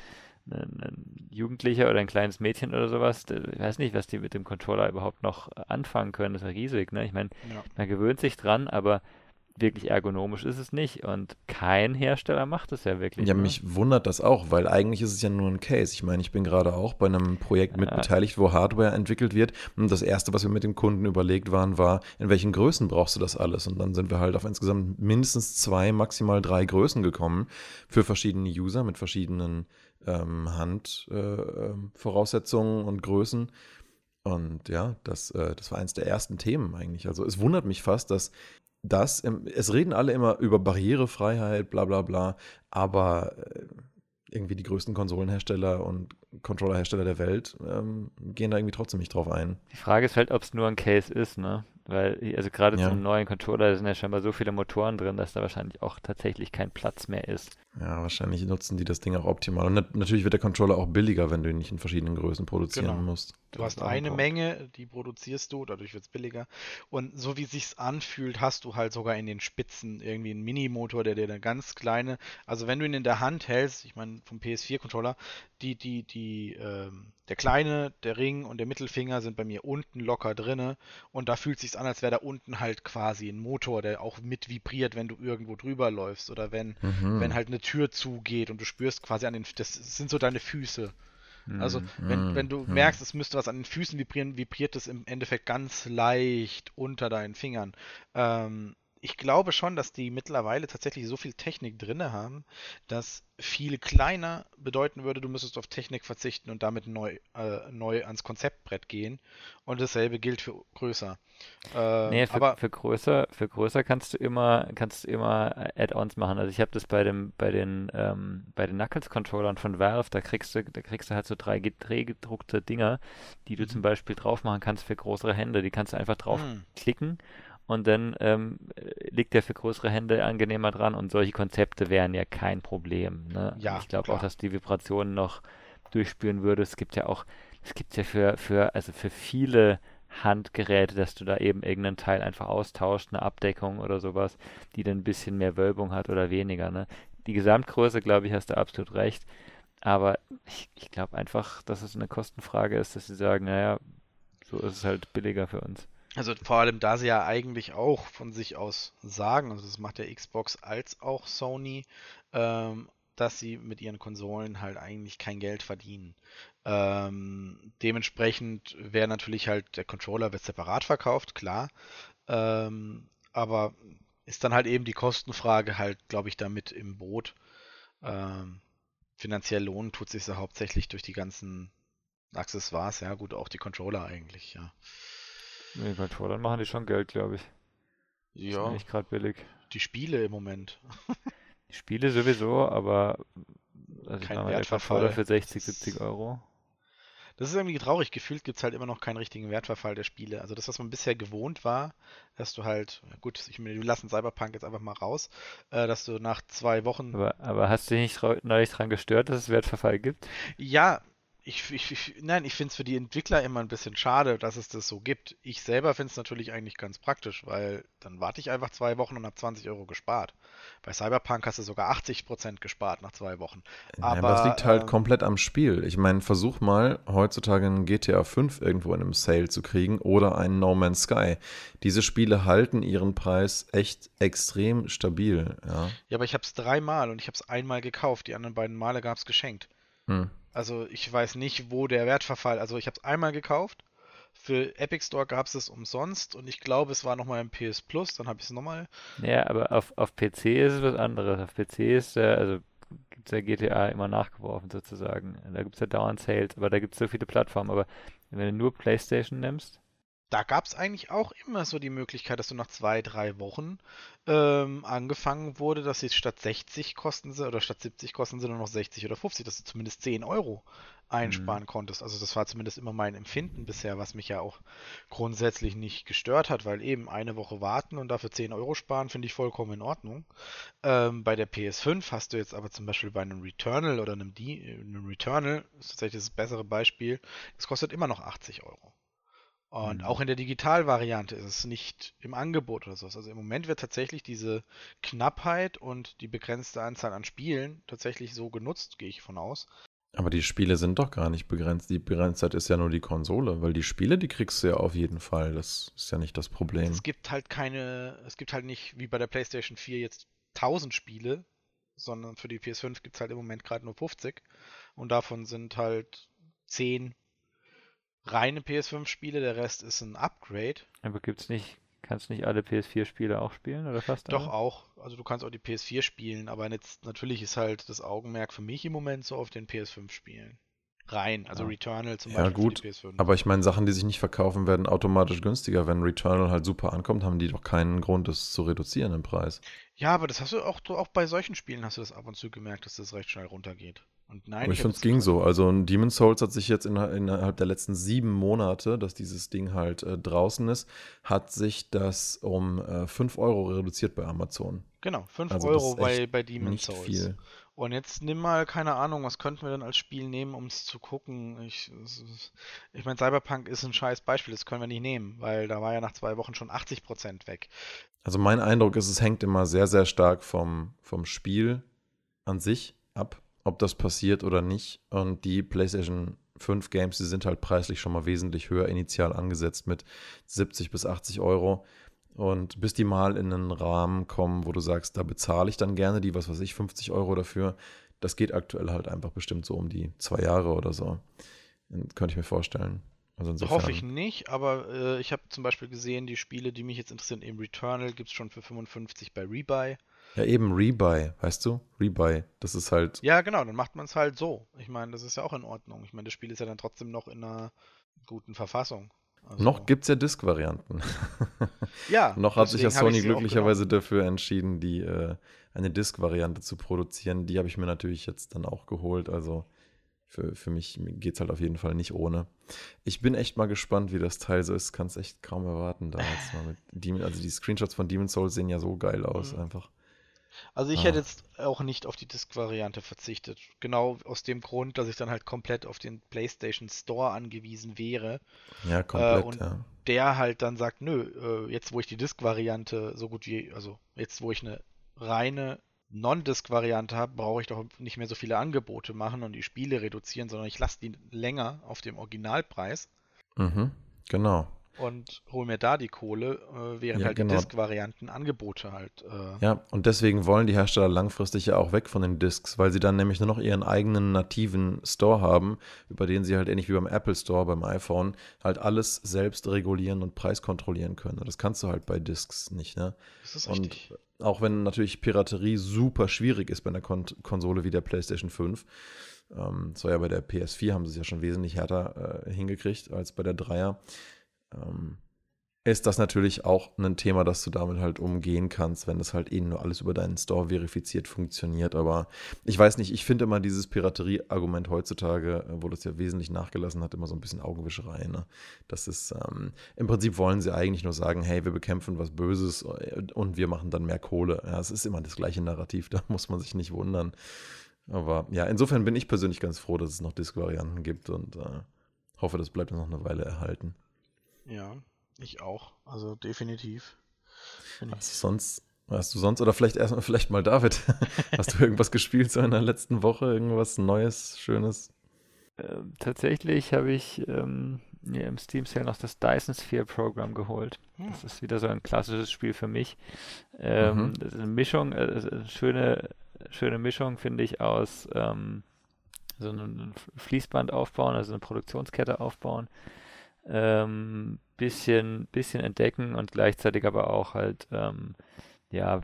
ein, ein, Jugendlicher oder ein kleines Mädchen oder sowas, ich weiß nicht, was die mit dem Controller überhaupt noch anfangen können. Das ist ja riesig, ne? Ich meine, ja. man gewöhnt sich dran, aber wirklich ergonomisch ist es nicht und kein Hersteller macht es ja wirklich. Ja, ne? mich wundert das auch, weil eigentlich ist es ja nur ein Case. Ich meine, ich bin gerade auch bei einem Projekt mit beteiligt, wo Hardware entwickelt wird und das erste, was wir mit dem Kunden überlegt waren, war, in welchen Größen brauchst du das alles? Und dann sind wir halt auf insgesamt mindestens zwei, maximal drei Größen gekommen für verschiedene User mit verschiedenen ähm, Handvoraussetzungen äh, ähm, und Größen. Und ja, das, äh, das war eines der ersten Themen eigentlich. Also es wundert mich fast, dass das, im, es reden alle immer über Barrierefreiheit, bla bla bla, aber äh, irgendwie die größten Konsolenhersteller und Controllerhersteller der Welt ähm, gehen da irgendwie trotzdem nicht drauf ein. Die Frage ist halt, ob es nur ein Case ist, ne? Weil, also gerade ja. zum neuen Controller sind ja scheinbar so viele Motoren drin, dass da wahrscheinlich auch tatsächlich kein Platz mehr ist. Ja, wahrscheinlich nutzen die das Ding auch optimal. Und natürlich wird der Controller auch billiger, wenn du ihn nicht in verschiedenen Größen produzieren genau. musst. Du hast eine kommt. Menge, die produzierst du, dadurch wird es billiger. Und so wie es sich anfühlt, hast du halt sogar in den Spitzen irgendwie einen Minimotor, der dir eine ganz kleine, also wenn du ihn in der Hand hältst, ich meine vom PS4-Controller, die, die, die, ähm, der kleine, der Ring und der Mittelfinger sind bei mir unten locker drinne und da fühlt es sich an, als wäre da unten halt quasi ein Motor, der auch mit vibriert, wenn du irgendwo drüber läufst oder wenn, mhm. wenn halt eine Tür zugeht und du spürst quasi an den, das sind so deine Füße. Also mhm. wenn, wenn du mhm. merkst, es müsste was an den Füßen vibrieren, vibriert es im Endeffekt ganz leicht unter deinen Fingern. Ähm, ich glaube schon, dass die mittlerweile tatsächlich so viel Technik drin haben, dass viel kleiner bedeuten würde, du müsstest auf Technik verzichten und damit neu, äh, neu ans Konzeptbrett gehen. Und dasselbe gilt für größer. Äh, nee, für, aber für größer, für größer kannst du immer, kannst du immer Add-ons machen. Also ich habe das bei dem, bei den, ähm, bei den Knuckles-Controllern von Valve, da kriegst du, da kriegst du halt so drei drehgedruckte Dinger, die du mhm. zum Beispiel drauf machen kannst für größere Hände. Die kannst du einfach draufklicken mhm und dann ähm, liegt der für größere Hände angenehmer dran und solche Konzepte wären ja kein Problem. Ne? Ja, ich glaube auch, dass die Vibrationen noch durchspüren würde. Es gibt ja auch, es gibt ja für, für, also für viele Handgeräte, dass du da eben irgendeinen Teil einfach austauscht, eine Abdeckung oder sowas, die dann ein bisschen mehr Wölbung hat oder weniger. Ne? Die Gesamtgröße, glaube ich, hast du absolut recht. Aber ich, ich glaube einfach, dass es eine Kostenfrage ist, dass sie sagen, naja, so ist es halt billiger für uns. Also vor allem, da sie ja eigentlich auch von sich aus sagen, also das macht ja Xbox als auch Sony, ähm, dass sie mit ihren Konsolen halt eigentlich kein Geld verdienen. Ähm, dementsprechend wäre natürlich halt der Controller wird separat verkauft, klar. Ähm, aber ist dann halt eben die Kostenfrage halt, glaube ich, damit im Boot. Ähm, finanziell lohnen tut sich ja hauptsächlich durch die ganzen Accessoires, ja gut, auch die Controller eigentlich, ja. Nee, bei Tor, machen die schon Geld, glaube ich. Ja. Ist nicht gerade billig. Die Spiele im Moment. [LAUGHS] die Spiele sowieso, aber also Kein Wertverfall. für 60, 70 Euro. Das ist irgendwie traurig. Gefühlt gibt es halt immer noch keinen richtigen Wertverfall der Spiele. Also das, was man bisher gewohnt war, dass du halt, gut, ich meine, wir lassen Cyberpunk jetzt einfach mal raus, äh, dass du nach zwei Wochen. Aber, aber hast du dich nicht neulich daran gestört, dass es Wertverfall gibt? Ja, ich, ich, ich, nein, ich finde es für die Entwickler immer ein bisschen schade, dass es das so gibt. Ich selber finde es natürlich eigentlich ganz praktisch, weil dann warte ich einfach zwei Wochen und habe 20 Euro gespart. Bei Cyberpunk hast du sogar 80% gespart nach zwei Wochen. Aber, ja, aber das liegt halt ähm, komplett am Spiel. Ich meine, versuch mal heutzutage einen GTA 5 irgendwo in einem Sale zu kriegen oder einen No Man's Sky. Diese Spiele halten ihren Preis echt extrem stabil. Ja, ja aber ich habe es dreimal und ich habe es einmal gekauft. Die anderen beiden Male gab es geschenkt. Hm. Also ich weiß nicht, wo der Wertverfall. Also ich habe es einmal gekauft. Für Epic Store gab es es umsonst und ich glaube, es war nochmal im PS Plus, dann habe ich es nochmal. Ja, aber auf, auf PC ist es was anderes. Auf PC ist, äh, also gibt es ja GTA immer nachgeworfen sozusagen. Da gibt es ja dauernd Sales, aber da gibt es so viele Plattformen. Aber wenn du nur PlayStation nimmst, da gab es eigentlich auch immer so die Möglichkeit, dass du nach zwei, drei Wochen ähm, angefangen wurde, dass sie statt 60 kosten sie oder statt 70 kosten sie nur noch 60 oder 50, dass du zumindest 10 Euro einsparen mhm. konntest. Also das war zumindest immer mein Empfinden bisher, was mich ja auch grundsätzlich nicht gestört hat, weil eben eine Woche warten und dafür 10 Euro sparen, finde ich vollkommen in Ordnung. Ähm, bei der PS5 hast du jetzt aber zum Beispiel bei einem Returnal oder einem, D einem Returnal, ist tatsächlich das bessere Beispiel, das kostet immer noch 80 Euro. Und mhm. auch in der Digitalvariante ist es nicht im Angebot oder so. Also im Moment wird tatsächlich diese Knappheit und die begrenzte Anzahl an Spielen tatsächlich so genutzt, gehe ich von aus. Aber die Spiele sind doch gar nicht begrenzt. Die Begrenztheit ist ja nur die Konsole, weil die Spiele, die kriegst du ja auf jeden Fall. Das ist ja nicht das Problem. Es gibt halt keine, es gibt halt nicht wie bei der PlayStation 4 jetzt 1000 Spiele, sondern für die PS5 gibt es halt im Moment gerade nur 50. Und davon sind halt 10 reine PS5-Spiele, der Rest ist ein Upgrade. Aber gibt's nicht, kannst du nicht alle PS4-Spiele auch spielen oder fast Doch alle? auch. Also du kannst auch die PS4 spielen, aber jetzt natürlich ist halt das Augenmerk für mich im Moment so auf den PS5-Spielen. Rein, also ja. Returnal zum ja, Beispiel. Ja gut, aber ich meine, Sachen, die sich nicht verkaufen, werden automatisch günstiger. Wenn Returnal halt super ankommt, haben die doch keinen Grund, das zu reduzieren im Preis. Ja, aber das hast du auch, auch bei solchen Spielen hast du das ab und zu gemerkt, dass das recht schnell runtergeht. Und nein, Aber ich, ich finde, es ging so. Also ein Demon's Souls hat sich jetzt innerhalb der letzten sieben Monate, dass dieses Ding halt äh, draußen ist, hat sich das um äh, 5 Euro reduziert bei Amazon. Genau, 5 also Euro bei, bei Demon's Souls. Viel. Und jetzt nimm mal, keine Ahnung, was könnten wir denn als Spiel nehmen, um es zu gucken? Ich, ich meine, Cyberpunk ist ein scheiß Beispiel, das können wir nicht nehmen, weil da war ja nach zwei Wochen schon 80% weg. Also mein Eindruck ist, es hängt immer sehr, sehr stark vom, vom Spiel an sich ab ob das passiert oder nicht. Und die PlayStation 5 Games, die sind halt preislich schon mal wesentlich höher initial angesetzt mit 70 bis 80 Euro. Und bis die mal in einen Rahmen kommen, wo du sagst, da bezahle ich dann gerne die, was weiß ich, 50 Euro dafür. Das geht aktuell halt einfach bestimmt so um die zwei Jahre oder so. Könnte ich mir vorstellen. Also insofern... Hoffe ich nicht, aber äh, ich habe zum Beispiel gesehen, die Spiele, die mich jetzt interessieren, eben Returnal gibt es schon für 55 bei Rebuy. Ja, eben Rebuy, weißt du? Rebuy, das ist halt. Ja, genau, dann macht man es halt so. Ich meine, das ist ja auch in Ordnung. Ich meine, das Spiel ist ja dann trotzdem noch in einer guten Verfassung. Also noch gibt es ja Disk-Varianten. [LAUGHS] Ja. noch hat sich ja Sony glücklicherweise dafür entschieden, die äh, eine Disk-Variante zu produzieren. Die habe ich mir natürlich jetzt dann auch geholt. Also für, für mich geht es halt auf jeden Fall nicht ohne. Ich bin echt mal gespannt, wie das Teil so ist. Kann es echt kaum erwarten, da jetzt mal mit Demon, also die Screenshots von Demon's Souls sehen ja so geil aus, mhm. einfach. Also ich ah. hätte jetzt auch nicht auf die Disk-Variante verzichtet. Genau aus dem Grund, dass ich dann halt komplett auf den PlayStation Store angewiesen wäre. Ja, komplett, äh, und ja. der halt dann sagt, nö, äh, jetzt wo ich die Disk-Variante so gut wie, also jetzt wo ich eine reine Non-Disk-Variante habe, brauche ich doch nicht mehr so viele Angebote machen und die Spiele reduzieren, sondern ich lasse die länger auf dem Originalpreis. Mhm, genau und hole mir da die Kohle, äh, während ja, halt genau. die Disk-Varianten Angebote halt. Äh ja, und deswegen wollen die Hersteller langfristig ja auch weg von den Disks, weil sie dann nämlich nur noch ihren eigenen nativen Store haben, über den sie halt ähnlich wie beim Apple Store, beim iPhone, halt alles selbst regulieren und preiskontrollieren können. Das kannst du halt bei Disks nicht, ne? Das ist richtig. Und auch wenn natürlich Piraterie super schwierig ist bei einer Kon Konsole wie der PlayStation 5, ähm, so ja bei der PS4 haben sie es ja schon wesentlich härter äh, hingekriegt als bei der Dreier. Ähm, ist das natürlich auch ein Thema, das du damit halt umgehen kannst, wenn das halt eh nur alles über deinen Store verifiziert funktioniert. Aber ich weiß nicht, ich finde immer dieses Piraterie-Argument heutzutage, wo das ja wesentlich nachgelassen hat, immer so ein bisschen Augenwischerei. Ne? Das ist, ähm, im Prinzip wollen sie eigentlich nur sagen, hey, wir bekämpfen was Böses äh, und wir machen dann mehr Kohle. Ja, es ist immer das gleiche Narrativ, [LAUGHS] da muss man sich nicht wundern. Aber ja, insofern bin ich persönlich ganz froh, dass es noch Disk-Varianten gibt und äh, hoffe, das bleibt noch eine Weile erhalten. Ja, ich auch. Also definitiv. Hast du sonst, hast du sonst, oder vielleicht erstmal, vielleicht mal David, [LAUGHS] hast du irgendwas gespielt so in der letzten Woche? Irgendwas Neues, Schönes? Ähm, tatsächlich habe ich ähm, mir im Steam Sale noch das Dyson Sphere Programm geholt. Hm. Das ist wieder so ein klassisches Spiel für mich. Ähm, mhm. Das ist eine Mischung, äh, eine schöne, schöne Mischung, finde ich, aus ähm, so einem Fließband aufbauen, also eine Produktionskette aufbauen ähm, bisschen, bisschen entdecken und gleichzeitig aber auch halt, ähm, ja,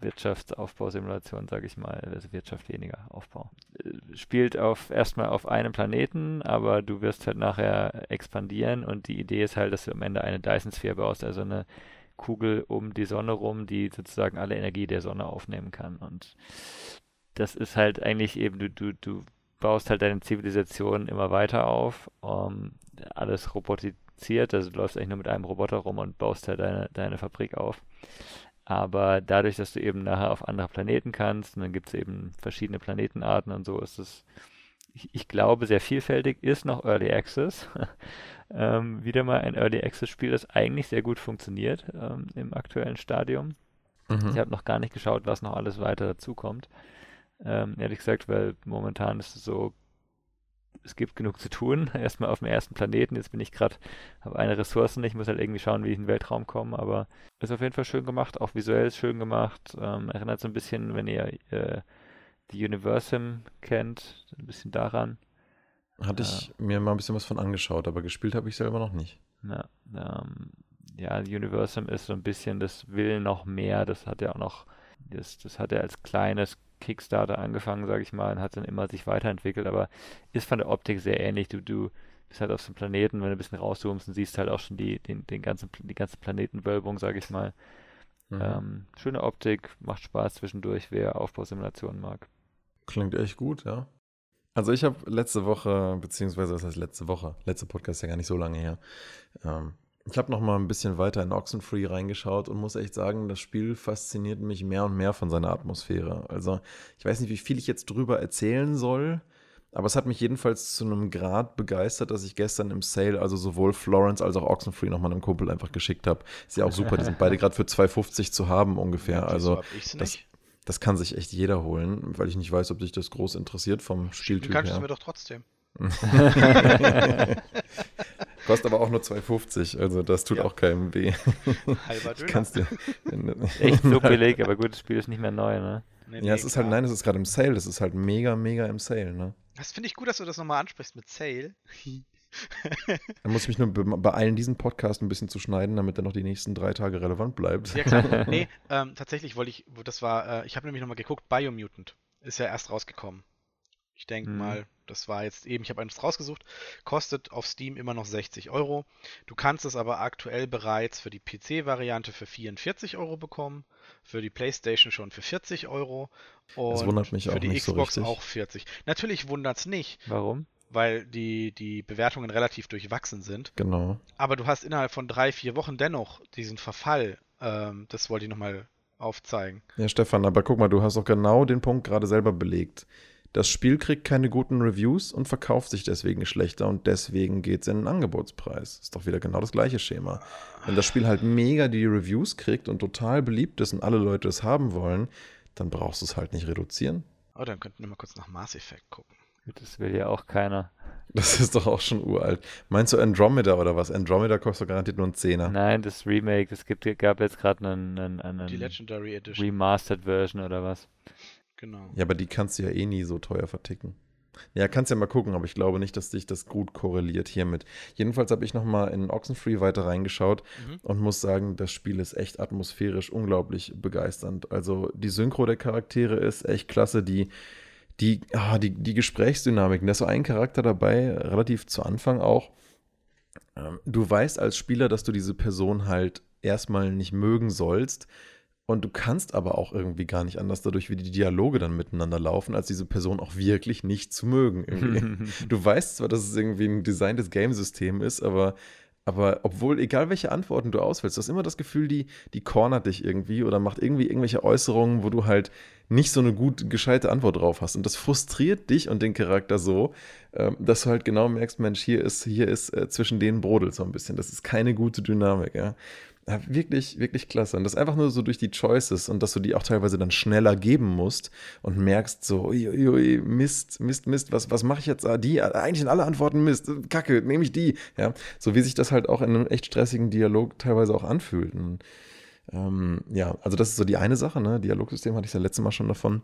Wirtschaftsaufbausimulation, sage ich mal, also Wirtschaft weniger Aufbau. Äh, spielt auf erstmal auf einem Planeten, aber du wirst halt nachher expandieren und die Idee ist halt, dass du am Ende eine Dyson Sphere baust, also eine Kugel um die Sonne rum, die sozusagen alle Energie der Sonne aufnehmen kann. Und das ist halt eigentlich eben, du, du, du baust halt deine Zivilisation immer weiter auf, um, alles robotiziert, also du läufst eigentlich nur mit einem Roboter rum und baust halt deine, deine Fabrik auf. Aber dadurch, dass du eben nachher auf andere Planeten kannst, und dann gibt es eben verschiedene Planetenarten und so, ist es, ich, ich glaube, sehr vielfältig, ist noch Early Access. [LAUGHS] ähm, wieder mal ein Early Access-Spiel, das eigentlich sehr gut funktioniert ähm, im aktuellen Stadium. Mhm. Ich habe noch gar nicht geschaut, was noch alles weiter dazukommt. Ähm, ehrlich gesagt, weil momentan ist es so, es gibt genug zu tun. [LAUGHS] Erstmal auf dem ersten Planeten. Jetzt bin ich gerade, habe eine Ressource nicht, muss halt irgendwie schauen, wie ich in den Weltraum komme. Aber ist auf jeden Fall schön gemacht, auch visuell schön gemacht. Ähm, erinnert so ein bisschen, wenn ihr äh, die Universum kennt, ein bisschen daran. Hatte ich äh, mir mal ein bisschen was von angeschaut, aber gespielt habe ich selber noch nicht. Ja, ähm, ja, Universum ist so ein bisschen, das will noch mehr. Das hat ja auch noch, das, das hat er als kleines Kickstarter angefangen, sage ich mal, und hat dann immer sich weiterentwickelt, aber ist von der Optik sehr ähnlich. Du, du bist halt auf so einem Planeten, wenn du ein bisschen rauszoomst und siehst halt auch schon die, den, den ganzen, die ganze Planetenwölbung, sage ich mal. Mhm. Ähm, schöne Optik, macht Spaß zwischendurch, wer Aufbausimulationen mag. Klingt echt gut, ja. Also ich habe letzte Woche, beziehungsweise was heißt letzte Woche, letzte Podcast ist ja gar nicht so lange her, ähm, ich habe noch mal ein bisschen weiter in Oxenfree reingeschaut und muss echt sagen, das Spiel fasziniert mich mehr und mehr von seiner Atmosphäre. Also ich weiß nicht, wie viel ich jetzt drüber erzählen soll, aber es hat mich jedenfalls zu einem Grad begeistert, dass ich gestern im Sale also sowohl Florence als auch Oxenfree nochmal einem Kumpel einfach geschickt habe. Ist ja auch super, die sind beide [LAUGHS] gerade für 2,50 zu haben ungefähr. Also das, das kann sich echt jeder holen, weil ich nicht weiß, ob dich das groß interessiert vom Spieltyp her. Kannst du mir doch trotzdem. [LAUGHS] [LAUGHS] Kostet aber auch nur 2,50, also das tut ja. auch keinem weh. Halber Döner. Kannst dir, Echt so billig, aber gut, das Spiel ist nicht mehr neu, ne? Nee, ja, es ist halt, nein, es ist gerade im Sale, das ist halt mega, mega im Sale, ne? Das finde ich gut, dass du das nochmal ansprichst mit Sale. [LAUGHS] Dann muss ich mich nur beeilen, diesen Podcast ein bisschen zu schneiden, damit er noch die nächsten drei Tage relevant bleibt. Ja, klar. [LAUGHS] Nee, ähm, tatsächlich wollte ich, das war, äh, ich habe nämlich nochmal geguckt, Biomutant ist ja erst rausgekommen. Ich denke hm. mal, das war jetzt eben, ich habe eines rausgesucht, kostet auf Steam immer noch 60 Euro. Du kannst es aber aktuell bereits für die PC-Variante für 44 Euro bekommen, für die PlayStation schon für 40 Euro und das wundert mich für auch die nicht Xbox so auch 40. Natürlich wundert es nicht. Warum? Weil die, die Bewertungen relativ durchwachsen sind. Genau. Aber du hast innerhalb von drei, vier Wochen dennoch diesen Verfall. Ähm, das wollte ich nochmal aufzeigen. Ja, Stefan, aber guck mal, du hast auch genau den Punkt gerade selber belegt. Das Spiel kriegt keine guten Reviews und verkauft sich deswegen schlechter und deswegen geht es in den Angebotspreis. Ist doch wieder genau das gleiche Schema. Wenn das Spiel halt mega die Reviews kriegt und total beliebt ist und alle Leute es haben wollen, dann brauchst du es halt nicht reduzieren. Oh, dann könnten wir mal kurz nach Mass Effect gucken. Das will ja auch keiner. Das ist doch auch schon uralt. Meinst du Andromeda oder was? Andromeda kostet garantiert nur einen Zehner. Nein, das Remake. Es gibt, gab jetzt gerade einen, einen, einen Die Legendary Edition. Remastered Version oder was. Genau. Ja, aber die kannst du ja eh nie so teuer verticken. Ja, kannst ja mal gucken, aber ich glaube nicht, dass sich das gut korreliert hiermit. Jedenfalls habe ich nochmal in Oxenfree weiter reingeschaut mhm. und muss sagen, das Spiel ist echt atmosphärisch unglaublich begeisternd. Also die Synchro der Charaktere ist echt klasse. Die, die, ah, die, die Gesprächsdynamiken, da ist so ein Charakter dabei, relativ zu Anfang auch, ähm, du weißt als Spieler, dass du diese Person halt erstmal nicht mögen sollst. Und du kannst aber auch irgendwie gar nicht anders dadurch, wie die Dialoge dann miteinander laufen, als diese Person auch wirklich nicht zu mögen. [LAUGHS] du weißt zwar, dass es irgendwie ein Design des Gamesystem ist, aber aber obwohl, egal welche Antworten du auswählst, du hast immer das Gefühl, die, die cornert dich irgendwie oder macht irgendwie irgendwelche Äußerungen, wo du halt nicht so eine gut gescheite Antwort drauf hast. Und das frustriert dich und den Charakter so, ähm, dass du halt genau merkst, Mensch, hier ist, hier ist äh, zwischen denen brodelt so ein bisschen. Das ist keine gute Dynamik, ja. Ja, wirklich, wirklich klasse. Und das einfach nur so durch die Choices und dass du die auch teilweise dann schneller geben musst und merkst so, ui, ui, Mist, Mist, Mist, was, was mache ich jetzt? Ah, die, eigentlich sind alle Antworten Mist, Kacke, nehme ich die. Ja, so wie sich das halt auch in einem echt stressigen Dialog teilweise auch anfühlt. Und, ähm, ja, also das ist so die eine Sache, ne? Dialogsystem hatte ich ja letztes Mal schon davon.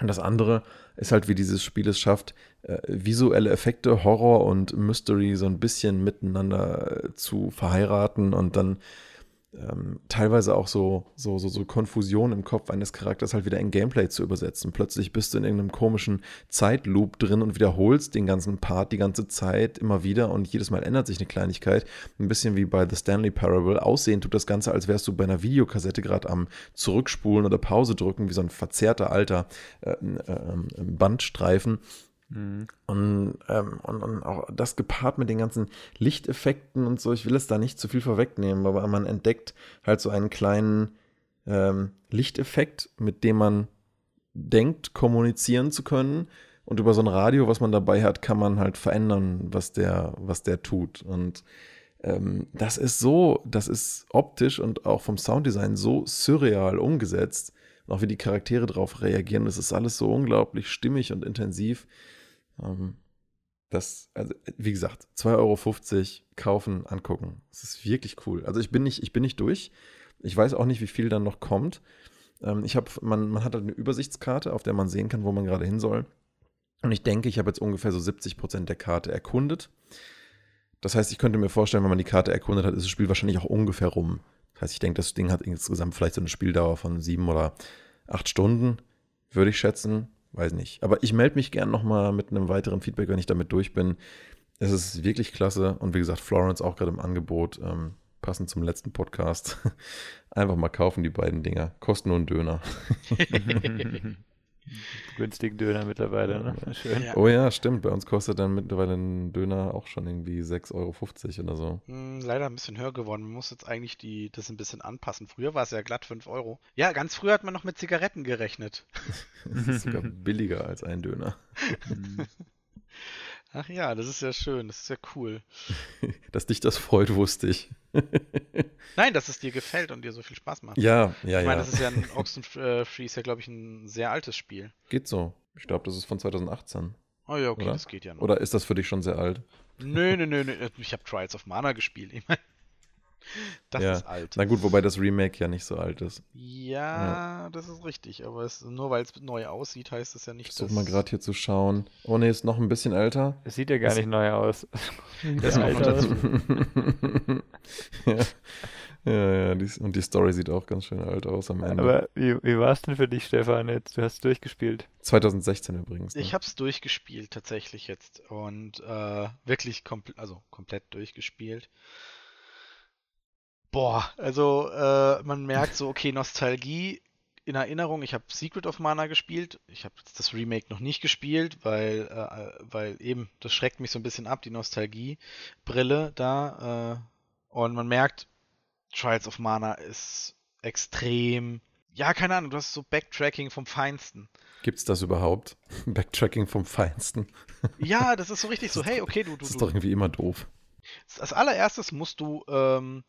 Und das andere ist halt, wie dieses Spiel es schafft, äh, visuelle Effekte, Horror und Mystery so ein bisschen miteinander äh, zu verheiraten und dann ähm, teilweise auch so, so, so, so Konfusion im Kopf eines Charakters halt wieder in Gameplay zu übersetzen. Plötzlich bist du in irgendeinem komischen Zeitloop drin und wiederholst den ganzen Part die ganze Zeit immer wieder und jedes Mal ändert sich eine Kleinigkeit. Ein bisschen wie bei The Stanley Parable. Aussehen tut das Ganze, als wärst du bei einer Videokassette gerade am Zurückspulen oder Pause drücken, wie so ein verzerrter alter äh, äh, Bandstreifen. Mhm. Und, ähm, und, und, auch das gepaart mit den ganzen Lichteffekten und so, ich will es da nicht zu viel vorwegnehmen, aber man entdeckt halt so einen kleinen ähm, Lichteffekt, mit dem man denkt, kommunizieren zu können. Und über so ein Radio, was man dabei hat, kann man halt verändern, was der, was der tut. Und ähm, das ist so, das ist optisch und auch vom Sounddesign so surreal umgesetzt. Auch wie die Charaktere darauf reagieren, das ist alles so unglaublich stimmig und intensiv. Ähm, das, also, wie gesagt, 2,50 Euro kaufen, angucken. Das ist wirklich cool. Also ich bin nicht, ich bin nicht durch. Ich weiß auch nicht, wie viel dann noch kommt. Ähm, ich habe, man, man hat halt eine Übersichtskarte, auf der man sehen kann, wo man gerade hin soll. Und ich denke, ich habe jetzt ungefähr so 70 Prozent der Karte erkundet. Das heißt, ich könnte mir vorstellen, wenn man die Karte erkundet hat, ist das Spiel wahrscheinlich auch ungefähr rum. Das heißt, ich denke, das Ding hat insgesamt vielleicht so eine Spieldauer von sieben oder acht Stunden, würde ich schätzen weiß nicht. Aber ich melde mich gern nochmal mit einem weiteren Feedback, wenn ich damit durch bin. Es ist wirklich klasse und wie gesagt, Florence auch gerade im Angebot, ähm, passend zum letzten Podcast. [LAUGHS] Einfach mal kaufen die beiden Dinger. Kosten nur einen Döner. [LAUGHS] [LAUGHS] günstigen Döner mittlerweile, ne? Schön. Ja. Oh ja, stimmt. Bei uns kostet dann mittlerweile ein Döner auch schon irgendwie 6,50 Euro oder so. Hm, leider ein bisschen höher geworden. Man muss jetzt eigentlich die, das ein bisschen anpassen. Früher war es ja glatt 5 Euro. Ja, ganz früher hat man noch mit Zigaretten gerechnet. [LAUGHS] das ist sogar billiger als ein Döner. [LAUGHS] Ach ja, das ist ja schön, das ist ja cool. [LAUGHS] Dass dich das freut, wusste ich. [LAUGHS] Nein, dass es dir gefällt und dir so viel Spaß macht. Ja, ja, ja. Ich meine, das ist ja ein [LAUGHS] Oxenfree ist ja, glaube ich, ein sehr altes Spiel. Geht so. Ich glaube, das ist von 2018. Oh ja, okay, oder? das geht ja noch. Oder ist das für dich schon sehr alt? Nö, nö, nö, nö. Ich habe Trials of Mana gespielt. Ich meine, [LAUGHS] das ja. ist alt. Na gut, wobei das Remake ja nicht so alt ist. Ja, ja. das ist richtig. Aber es, nur weil es neu aussieht, heißt es ja nicht, ich dass... mal gerade hier zu schauen. Oh ne, ist noch ein bisschen älter. Es sieht ja gar das nicht neu aus. das [LAUGHS] ja, dazu. [LAUGHS] ja. Ja, ja, die, und die Story sieht auch ganz schön alt aus am Ende. Aber wie, wie war es denn für dich, Stefan, jetzt? Du hast es durchgespielt. 2016 übrigens. Ne? Ich habe es durchgespielt tatsächlich jetzt und äh, wirklich komplett, also komplett durchgespielt. Boah, also äh, man merkt so, okay, Nostalgie in Erinnerung. Ich habe Secret of Mana gespielt. Ich habe das Remake noch nicht gespielt, weil, äh, weil eben, das schreckt mich so ein bisschen ab, die Nostalgie-Brille da. Äh, und man merkt, Trials of Mana ist extrem. Ja, keine Ahnung, du hast so Backtracking vom Feinsten. Gibt's das überhaupt? [LAUGHS] Backtracking vom Feinsten? [LAUGHS] ja, das ist so richtig so, hey, okay, du. du das ist doch irgendwie immer doof. Als allererstes musst du ähm,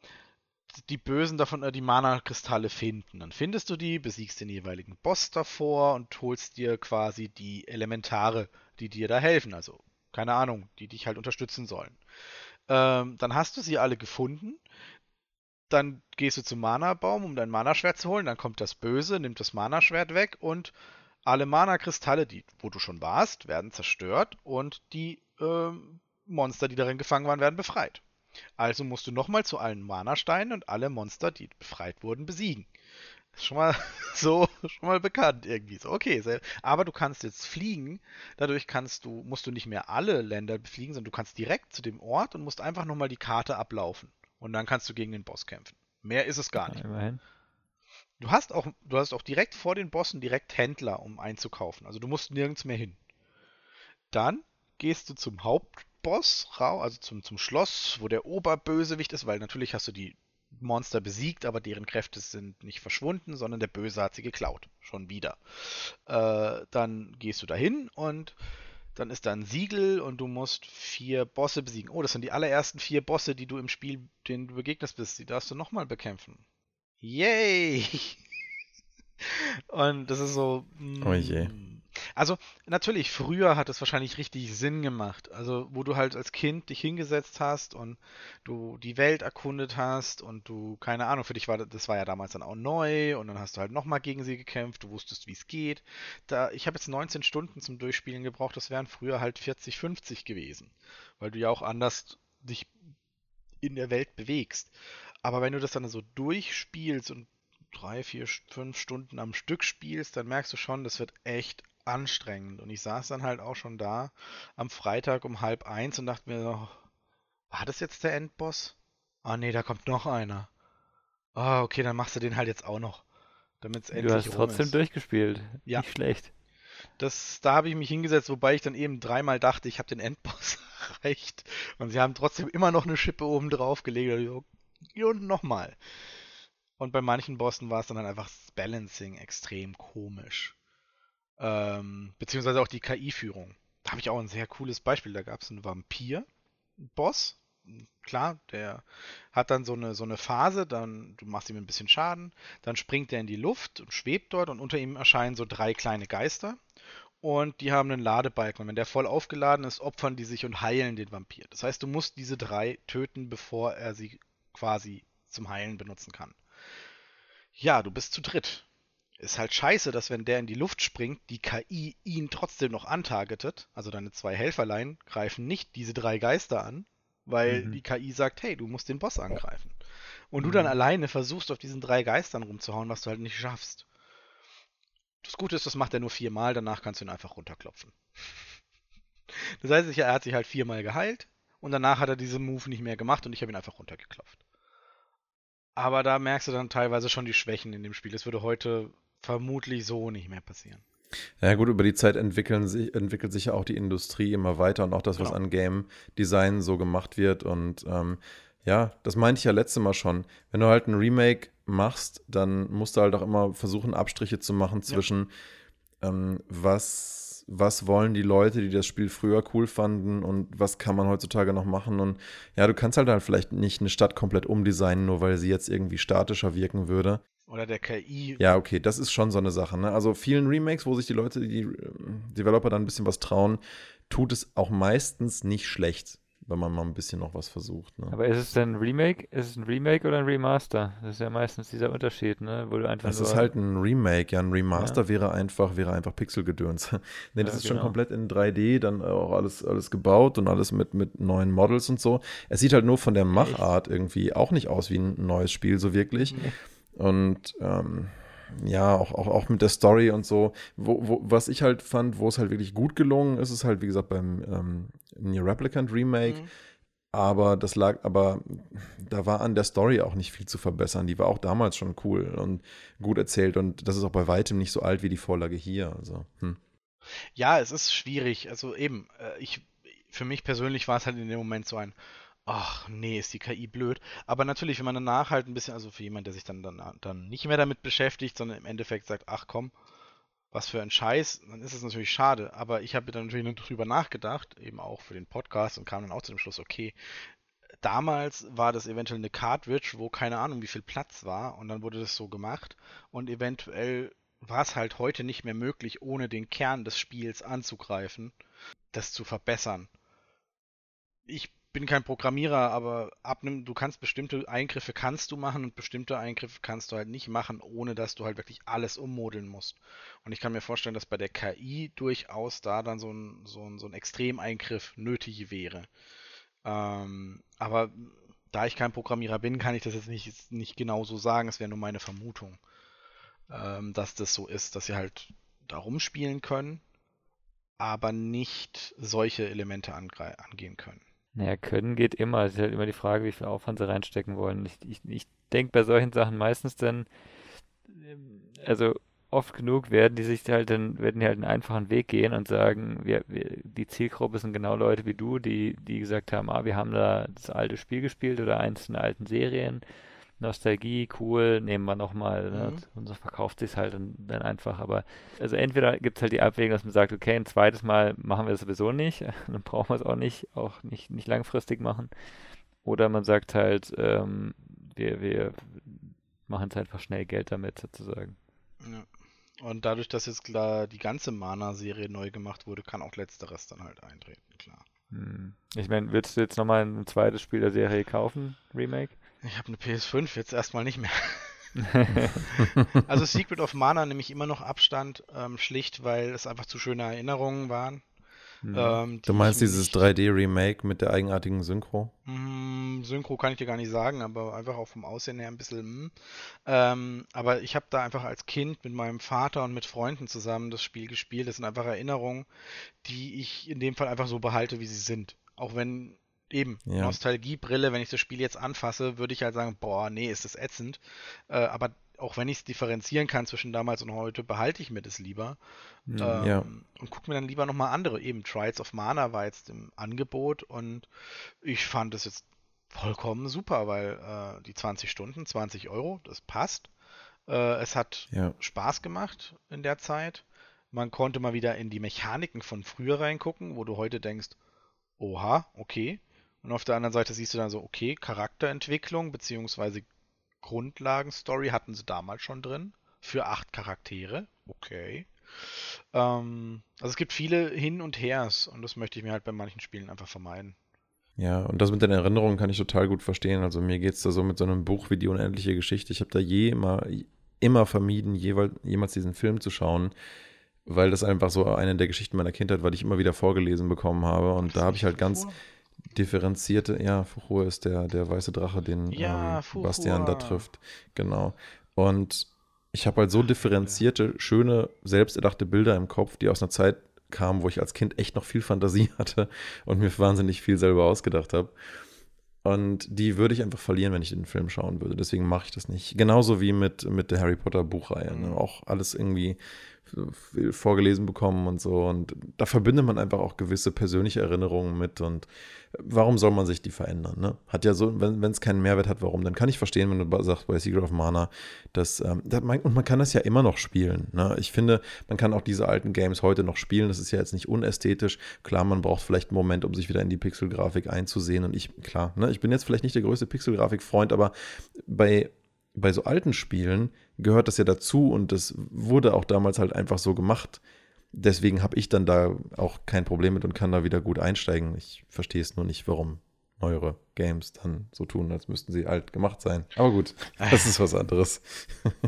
die Bösen davon äh, die Mana-Kristalle finden. Dann findest du die, besiegst den jeweiligen Boss davor und holst dir quasi die Elementare, die dir da helfen. Also, keine Ahnung, die dich halt unterstützen sollen. Ähm, dann hast du sie alle gefunden. Dann gehst du zum Mana-Baum, um dein Mana-Schwert zu holen. Dann kommt das Böse, nimmt das Mana-Schwert weg und alle Mana-Kristalle, wo du schon warst, werden zerstört und die ähm, Monster, die darin gefangen waren, werden befreit. Also musst du nochmal zu allen Mana-Steinen und alle Monster, die befreit wurden, besiegen. Schon mal [LAUGHS] so, schon mal bekannt irgendwie so. Okay, sehr, aber du kannst jetzt fliegen. Dadurch kannst du, musst du nicht mehr alle Länder befliegen, sondern du kannst direkt zu dem Ort und musst einfach nochmal die Karte ablaufen. Und dann kannst du gegen den Boss kämpfen. Mehr ist es gar nicht. Immerhin. Du hast auch, du hast auch direkt vor den Bossen direkt Händler, um einzukaufen. Also du musst nirgends mehr hin. Dann gehst du zum Hauptboss, also zum, zum Schloss, wo der Oberbösewicht ist, weil natürlich hast du die Monster besiegt, aber deren Kräfte sind nicht verschwunden, sondern der Böse hat sie geklaut. Schon wieder. Äh, dann gehst du dahin und dann ist da ein Siegel und du musst vier Bosse besiegen. Oh, das sind die allerersten vier Bosse, die du im Spiel, denen du begegnest bist. Die darfst du nochmal bekämpfen. Yay! [LAUGHS] und das ist so. Oh je. Also natürlich, früher hat es wahrscheinlich richtig Sinn gemacht. Also wo du halt als Kind dich hingesetzt hast und du die Welt erkundet hast und du, keine Ahnung, für dich war das war ja damals dann auch neu und dann hast du halt nochmal gegen sie gekämpft, du wusstest, wie es geht. Da, ich habe jetzt 19 Stunden zum Durchspielen gebraucht, das wären früher halt 40, 50 gewesen. Weil du ja auch anders dich in der Welt bewegst. Aber wenn du das dann so durchspielst und drei, vier, fünf Stunden am Stück spielst, dann merkst du schon, das wird echt anstrengend. Und ich saß dann halt auch schon da am Freitag um halb eins und dachte mir so, war das jetzt der Endboss? Ah nee, da kommt noch einer. Ah, oh, okay, dann machst du den halt jetzt auch noch. Damit endlich Du hast trotzdem ist. durchgespielt. Ja. Nicht schlecht. Das, da habe ich mich hingesetzt, wobei ich dann eben dreimal dachte, ich habe den Endboss [LAUGHS] erreicht. Und sie haben trotzdem immer noch eine Schippe oben drauf gelegt. Und nochmal. Und bei manchen Bossen war es dann halt einfach das Balancing extrem komisch. Ähm, beziehungsweise auch die KI-Führung. Da habe ich auch ein sehr cooles Beispiel. Da gab es einen Vampir-Boss. Klar, der hat dann so eine, so eine Phase, dann du machst ihm ein bisschen Schaden, dann springt er in die Luft und schwebt dort und unter ihm erscheinen so drei kleine Geister und die haben einen Ladebalken. Und wenn der voll aufgeladen ist, opfern die sich und heilen den Vampir. Das heißt, du musst diese drei töten, bevor er sie quasi zum Heilen benutzen kann. Ja, du bist zu dritt. Ist halt scheiße, dass wenn der in die Luft springt, die KI ihn trotzdem noch antargetet. Also deine zwei Helferlein greifen nicht diese drei Geister an, weil mhm. die KI sagt, hey, du musst den Boss angreifen. Und mhm. du dann mhm. alleine versuchst, auf diesen drei Geistern rumzuhauen, was du halt nicht schaffst. Das Gute ist, das macht er nur viermal, danach kannst du ihn einfach runterklopfen. [LAUGHS] Das heißt, er hat sich halt viermal geheilt und danach hat er diesen Move nicht mehr gemacht und ich habe ihn einfach runtergeklopft. Aber da merkst du dann teilweise schon die Schwächen in dem Spiel. Das würde heute vermutlich so nicht mehr passieren. Ja gut, über die Zeit entwickeln sich, entwickelt sich ja auch die Industrie immer weiter und auch das, was genau. an Game Design so gemacht wird. Und ähm, ja, das meinte ich ja letzte Mal schon. Wenn du halt ein Remake machst, dann musst du halt auch immer versuchen, Abstriche zu machen zwischen ja. ähm, was was wollen die Leute, die das Spiel früher cool fanden und was kann man heutzutage noch machen. Und ja, du kannst halt dann vielleicht nicht eine Stadt komplett umdesignen, nur weil sie jetzt irgendwie statischer wirken würde. Oder der KI. Ja, okay, das ist schon so eine Sache. Ne? Also vielen Remakes, wo sich die Leute, die ähm, Developer dann ein bisschen was trauen, tut es auch meistens nicht schlecht, wenn man mal ein bisschen noch was versucht. Ne? Aber ist es denn ein Remake? Ist es ein Remake oder ein Remaster? Das ist ja meistens dieser Unterschied, ne? Wo du einfach Es ist halt ein Remake, ja, ein Remaster ja. wäre einfach, wäre einfach Pixelgedöns. [LAUGHS] ne, das ja, ist genau. schon komplett in 3D, dann auch alles, alles gebaut und alles mit, mit neuen Models und so. Es sieht halt nur von der Machart Echt? irgendwie auch nicht aus wie ein neues Spiel, so wirklich. Nee. Und ähm, ja, auch, auch, auch mit der Story und so. Wo, wo, was ich halt fand, wo es halt wirklich gut gelungen ist, ist halt, wie gesagt, beim ähm, Near Replicant Remake. Mhm. Aber das lag, aber da war an der Story auch nicht viel zu verbessern. Die war auch damals schon cool und gut erzählt. Und das ist auch bei weitem nicht so alt wie die Vorlage hier. Also, hm. Ja, es ist schwierig. Also eben, äh, ich, für mich persönlich war es halt in dem Moment so ein, ach nee, ist die KI blöd. Aber natürlich, wenn man danach halt ein bisschen, also für jemanden, der sich dann, dann, dann nicht mehr damit beschäftigt, sondern im Endeffekt sagt, ach komm, was für ein Scheiß, dann ist es natürlich schade. Aber ich habe dann natürlich drüber nachgedacht, eben auch für den Podcast und kam dann auch zu dem Schluss, okay, damals war das eventuell eine Cartridge, wo keine Ahnung, wie viel Platz war und dann wurde das so gemacht und eventuell war es halt heute nicht mehr möglich, ohne den Kern des Spiels anzugreifen, das zu verbessern. Ich bin kein Programmierer, aber abnimm, du kannst bestimmte Eingriffe kannst du machen und bestimmte Eingriffe kannst du halt nicht machen, ohne dass du halt wirklich alles ummodeln musst. Und ich kann mir vorstellen, dass bei der KI durchaus da dann so ein, so ein, so ein Extremeingriff nötig wäre. Ähm, aber da ich kein Programmierer bin, kann ich das jetzt nicht, nicht genau so sagen. Es wäre nur meine Vermutung. ähm, dass das so ist, dass sie halt da rumspielen können, aber nicht solche Elemente angehen können. Naja, können geht immer. Es ist halt immer die Frage, wie viel Aufwand sie reinstecken wollen. Ich, ich, ich denke bei solchen Sachen meistens dann, ähm, also oft genug werden die sich halt dann, werden die halt einen einfachen Weg gehen und sagen, wir, wir, die Zielgruppe sind genau Leute wie du, die, die gesagt haben, ah, wir haben da das alte Spiel gespielt oder eins in alten Serien. Nostalgie, cool, nehmen wir nochmal. Ne? Mhm. Und so verkauft sich halt dann, dann, einfach. Aber also entweder gibt es halt die Abwägung, dass man sagt, okay, ein zweites Mal machen wir das sowieso nicht, [LAUGHS] dann brauchen wir es auch nicht, auch nicht, nicht langfristig machen. Oder man sagt halt, ähm, wir, wir machen jetzt einfach schnell Geld damit sozusagen. Ja. Und dadurch, dass jetzt klar die ganze Mana-Serie neu gemacht wurde, kann auch letzteres dann halt eintreten, klar. Hm. Ich meine, würdest du jetzt nochmal ein zweites Spiel der Serie kaufen, Remake? Ich habe eine PS5, jetzt erstmal nicht mehr. [LAUGHS] also Secret of Mana nehme ich immer noch Abstand, ähm, schlicht, weil es einfach zu schöne Erinnerungen waren. Mhm. Ähm, du meinst dieses 3D-Remake mit der eigenartigen Synchro? Mm, Synchro kann ich dir gar nicht sagen, aber einfach auch vom Aussehen her ein bisschen. Mm. Ähm, aber ich habe da einfach als Kind mit meinem Vater und mit Freunden zusammen das Spiel gespielt. Das sind einfach Erinnerungen, die ich in dem Fall einfach so behalte, wie sie sind. Auch wenn eben ja. Nostalgiebrille, wenn ich das Spiel jetzt anfasse, würde ich halt sagen, boah, nee, ist das ätzend. Äh, aber auch wenn ich es differenzieren kann zwischen damals und heute, behalte ich mir das lieber. Mhm, ähm, ja. Und gucke mir dann lieber nochmal andere. Eben Trials of Mana war jetzt im Angebot und ich fand es jetzt vollkommen super, weil äh, die 20 Stunden, 20 Euro, das passt. Äh, es hat ja. Spaß gemacht in der Zeit. Man konnte mal wieder in die Mechaniken von früher reingucken, wo du heute denkst, oha, okay. Und auf der anderen Seite siehst du dann so, okay, Charakterentwicklung beziehungsweise Grundlagenstory hatten sie damals schon drin. Für acht Charaktere. Okay. Ähm, also es gibt viele Hin und Hers und das möchte ich mir halt bei manchen Spielen einfach vermeiden. Ja, und das mit den Erinnerungen kann ich total gut verstehen. Also mir geht es da so mit so einem Buch wie die unendliche Geschichte. Ich habe da je immer, immer vermieden, jeweils, jemals diesen Film zu schauen, weil das einfach so eine der Geschichten meiner Kindheit war, die ich immer wieder vorgelesen bekommen habe. Und da habe ich halt ganz, vor? Differenzierte, ja, Fuchur ist der, der weiße Drache, den ja, ähm, Bastian da trifft. Genau. Und ich habe halt so differenzierte, schöne, selbsterdachte Bilder im Kopf, die aus einer Zeit kamen, wo ich als Kind echt noch viel Fantasie [LAUGHS] hatte und mir wahnsinnig viel selber ausgedacht habe. Und die würde ich einfach verlieren, wenn ich den Film schauen würde. Deswegen mache ich das nicht. Genauso wie mit, mit der Harry Potter Buchreihe. Ne? Mhm. Auch alles irgendwie vorgelesen bekommen und so. Und da verbindet man einfach auch gewisse persönliche Erinnerungen mit. Und warum soll man sich die verändern? Ne? Hat ja so, wenn es keinen Mehrwert hat, warum? Dann kann ich verstehen, wenn du sagst bei Secret of Mana, dass, ähm, das, und man kann das ja immer noch spielen. Ne? Ich finde, man kann auch diese alten Games heute noch spielen. Das ist ja jetzt nicht unästhetisch. Klar, man braucht vielleicht einen Moment, um sich wieder in die Pixelgrafik einzusehen. Und ich, klar, ne? ich bin jetzt vielleicht nicht der größte Pixelgrafik-Freund, aber bei bei so alten Spielen gehört das ja dazu und das wurde auch damals halt einfach so gemacht. Deswegen habe ich dann da auch kein Problem mit und kann da wieder gut einsteigen. Ich verstehe es nur nicht, warum neuere Games dann so tun, als müssten sie alt gemacht sein. Aber gut, [LAUGHS] das ist was anderes.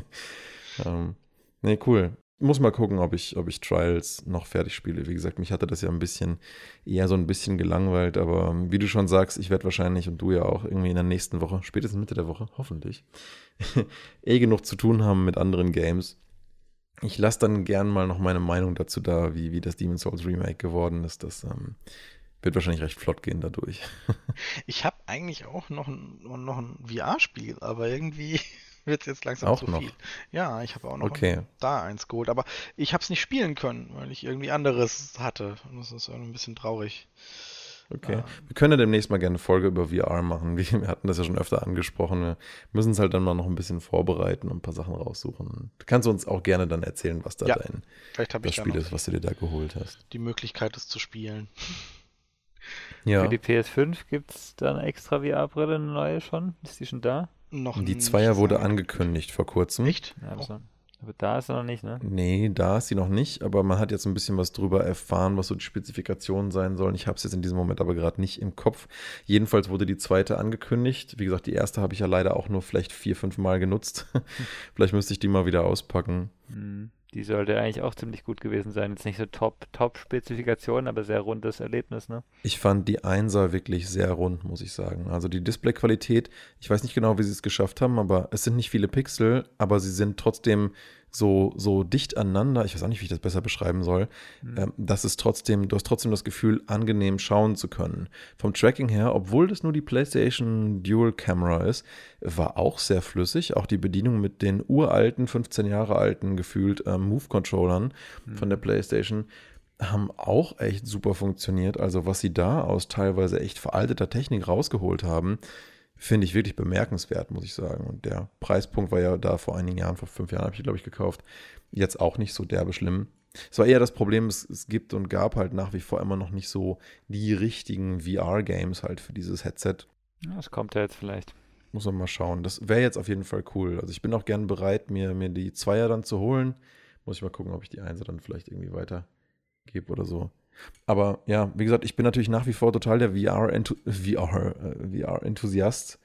[LAUGHS] ähm, nee, cool muss mal gucken, ob ich, ob ich Trials noch fertig spiele. Wie gesagt, mich hatte das ja ein bisschen, eher so ein bisschen gelangweilt, aber ähm, wie du schon sagst, ich werde wahrscheinlich und du ja auch irgendwie in der nächsten Woche, spätestens Mitte der Woche, hoffentlich, [LAUGHS] eh genug zu tun haben mit anderen Games. Ich lasse dann gern mal noch meine Meinung dazu da, wie, wie das Demon's Souls Remake geworden ist. Das ähm, wird wahrscheinlich recht flott gehen dadurch. [LAUGHS] ich habe eigentlich auch noch ein, noch ein VR-Spiel, aber irgendwie wird es jetzt langsam auch zu noch. viel. Ja, ich habe auch noch okay. da eins geholt, aber ich habe es nicht spielen können, weil ich irgendwie anderes hatte. Und das ist ein bisschen traurig. Okay. Ähm. Wir können ja demnächst mal gerne eine Folge über VR machen. [LAUGHS] Wir hatten das ja schon öfter angesprochen. Wir müssen es halt dann mal noch ein bisschen vorbereiten und ein paar Sachen raussuchen. Du kannst uns auch gerne dann erzählen, was da ja, dein das Spiel ist, was du dir da geholt hast. Die Möglichkeit, es zu spielen. Ja. Für die PS5 gibt es da eine extra VR-Brille, eine neue schon? Ist die schon da? Noch Die Zweier wurde angekündigt vor kurzem. Nicht? Ja, oh. Aber da ist er noch nicht, ne? Nee, da ist sie noch nicht, aber man hat jetzt ein bisschen was drüber erfahren, was so die Spezifikationen sein sollen. Ich habe es jetzt in diesem Moment aber gerade nicht im Kopf. Jedenfalls wurde die zweite angekündigt. Wie gesagt, die erste habe ich ja leider auch nur vielleicht vier, fünf Mal genutzt. [LAUGHS] vielleicht müsste ich die mal wieder auspacken. Mhm. Die sollte eigentlich auch ziemlich gut gewesen sein. Jetzt nicht so top, top Spezifikation, aber sehr rundes Erlebnis, ne? Ich fand die Einser wirklich sehr rund, muss ich sagen. Also die Displayqualität, ich weiß nicht genau, wie sie es geschafft haben, aber es sind nicht viele Pixel, aber sie sind trotzdem so, so dicht aneinander, ich weiß auch nicht, wie ich das besser beschreiben soll, mhm. ähm, dass es trotzdem, du hast trotzdem das Gefühl, angenehm schauen zu können. Vom Tracking her, obwohl das nur die PlayStation Dual Camera ist, war auch sehr flüssig. Auch die Bedienung mit den uralten, 15 Jahre alten gefühlt ähm, Move-Controllern mhm. von der PlayStation haben auch echt super funktioniert. Also was sie da aus teilweise echt veralteter Technik rausgeholt haben, finde ich wirklich bemerkenswert, muss ich sagen. Und der Preispunkt war ja da vor einigen Jahren, vor fünf Jahren habe ich, glaube ich, gekauft. Jetzt auch nicht so derbe schlimm. Es war eher das Problem, es, es gibt und gab halt nach wie vor immer noch nicht so die richtigen VR-Games halt für dieses Headset. Ja, das kommt ja jetzt vielleicht. Muss man mal schauen. Das wäre jetzt auf jeden Fall cool. Also ich bin auch gern bereit, mir, mir die Zweier dann zu holen. Muss ich mal gucken, ob ich die Einser dann vielleicht irgendwie weitergebe oder so. Aber ja, wie gesagt, ich bin natürlich nach wie vor total der VR-Enthusiast VR, äh,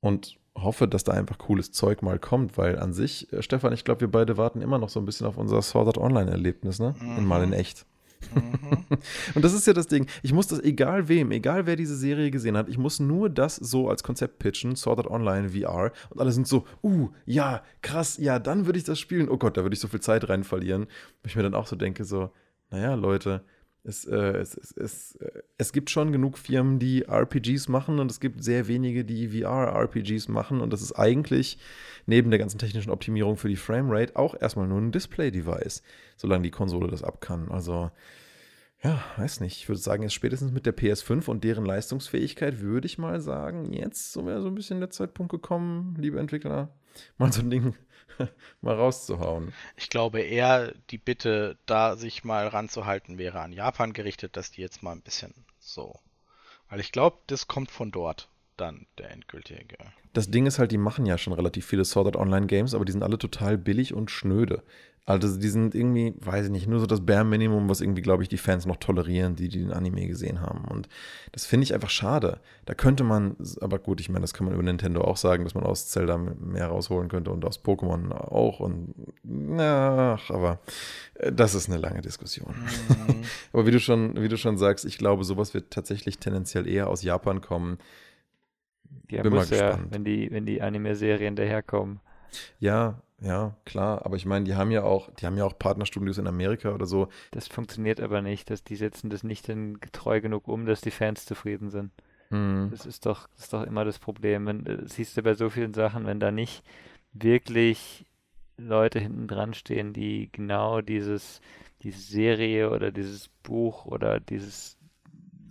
und hoffe, dass da einfach cooles Zeug mal kommt, weil an sich, äh, Stefan, ich glaube, wir beide warten immer noch so ein bisschen auf unser Sword Art Online-Erlebnis, ne? Mhm. Mal in echt. Mhm. [LAUGHS] und das ist ja das Ding. Ich muss das, egal wem, egal wer diese Serie gesehen hat, ich muss nur das so als Konzept pitchen, Sword Art Online VR. Und alle sind so, uh, ja, krass, ja, dann würde ich das spielen. Oh Gott, da würde ich so viel Zeit rein verlieren. Wo ich mir dann auch so denke, so, naja, Leute, es, äh, es, es, es, äh, es gibt schon genug Firmen, die RPGs machen und es gibt sehr wenige, die VR-RPGs machen. Und das ist eigentlich neben der ganzen technischen Optimierung für die Framerate auch erstmal nur ein Display-Device, solange die Konsole das ab kann. Also, ja, weiß nicht. Ich würde sagen, jetzt spätestens mit der PS5 und deren Leistungsfähigkeit würde ich mal sagen, jetzt wäre so ein bisschen der Zeitpunkt gekommen, liebe Entwickler, mal so ein Ding [LAUGHS] mal rauszuhauen. Ich glaube eher, die Bitte, da sich mal ranzuhalten, wäre an Japan gerichtet, dass die jetzt mal ein bisschen so. Weil ich glaube, das kommt von dort dann der endgültige. Das Ding ist halt, die machen ja schon relativ viele Sword Art Online Games, aber die sind alle total billig und schnöde. Also die sind irgendwie, weiß ich nicht, nur so das Bare Minimum, was irgendwie, glaube ich, die Fans noch tolerieren, die, die den Anime gesehen haben. Und das finde ich einfach schade. Da könnte man, aber gut, ich meine, das kann man über Nintendo auch sagen, dass man aus Zelda mehr rausholen könnte und aus Pokémon auch. Und ach, aber äh, das ist eine lange Diskussion. Mhm. [LAUGHS] aber wie du schon, wie du schon sagst, ich glaube, sowas wird tatsächlich tendenziell eher aus Japan kommen. Ja, Bin muss ja, wenn die, wenn die Anime-Serien daherkommen. Ja, ja, klar, aber ich meine, die haben ja auch, die haben ja auch Partnerstudios in Amerika oder so. Das funktioniert aber nicht, dass die setzen das nicht in treu genug um, dass die Fans zufrieden sind. Mhm. Das ist doch, das ist doch immer das Problem. Wenn, das äh, siehst du bei so vielen Sachen, wenn da nicht wirklich Leute hinten dran stehen, die genau dieses, diese Serie oder dieses Buch oder dieses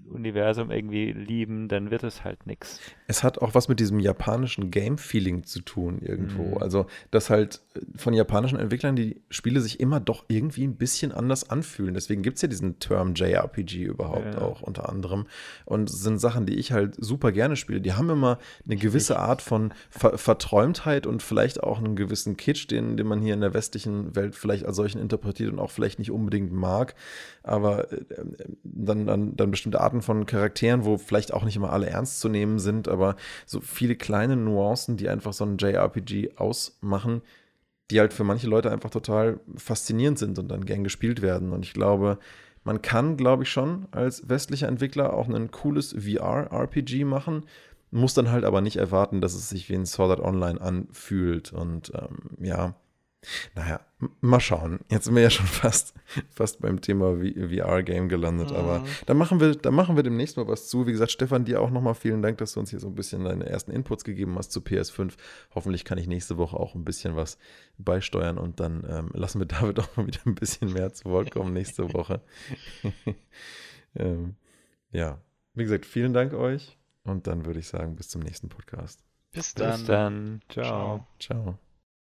Universum irgendwie lieben, dann wird es halt nichts. Es hat auch was mit diesem japanischen Game-Feeling zu tun irgendwo. Mhm. Also, dass halt von japanischen Entwicklern die Spiele sich immer doch irgendwie ein bisschen anders anfühlen. Deswegen gibt es ja diesen Term JRPG überhaupt ja. auch unter anderem. Und sind Sachen, die ich halt super gerne spiele. Die haben immer eine gewisse Art von Ver Verträumtheit und vielleicht auch einen gewissen Kitsch, den, den man hier in der westlichen Welt vielleicht als solchen interpretiert und auch vielleicht nicht unbedingt mag. Aber äh, dann, dann, dann bestimmte Arten Arten von Charakteren, wo vielleicht auch nicht immer alle ernst zu nehmen sind, aber so viele kleine Nuancen, die einfach so ein JRPG ausmachen, die halt für manche Leute einfach total faszinierend sind und dann gern gespielt werden. Und ich glaube, man kann, glaube ich, schon als westlicher Entwickler auch ein cooles VR-RPG machen, muss dann halt aber nicht erwarten, dass es sich wie ein Sword Art Online anfühlt. Und ähm, ja, naja, mal schauen. Jetzt sind wir ja schon [LAUGHS] fast, fast beim Thema VR-Game gelandet, mhm. aber da machen, wir, da machen wir demnächst mal was zu. Wie gesagt, Stefan, dir auch nochmal vielen Dank, dass du uns hier so ein bisschen deine ersten Inputs gegeben hast zu PS5. Hoffentlich kann ich nächste Woche auch ein bisschen was beisteuern und dann ähm, lassen wir [LAUGHS] David auch mal wieder ein bisschen mehr zu Wort kommen nächste Woche. [LAUGHS] ähm, ja, wie gesagt, vielen Dank euch und dann würde ich sagen, bis zum nächsten Podcast. Bis dann. Bis dann. Ciao. Ciao.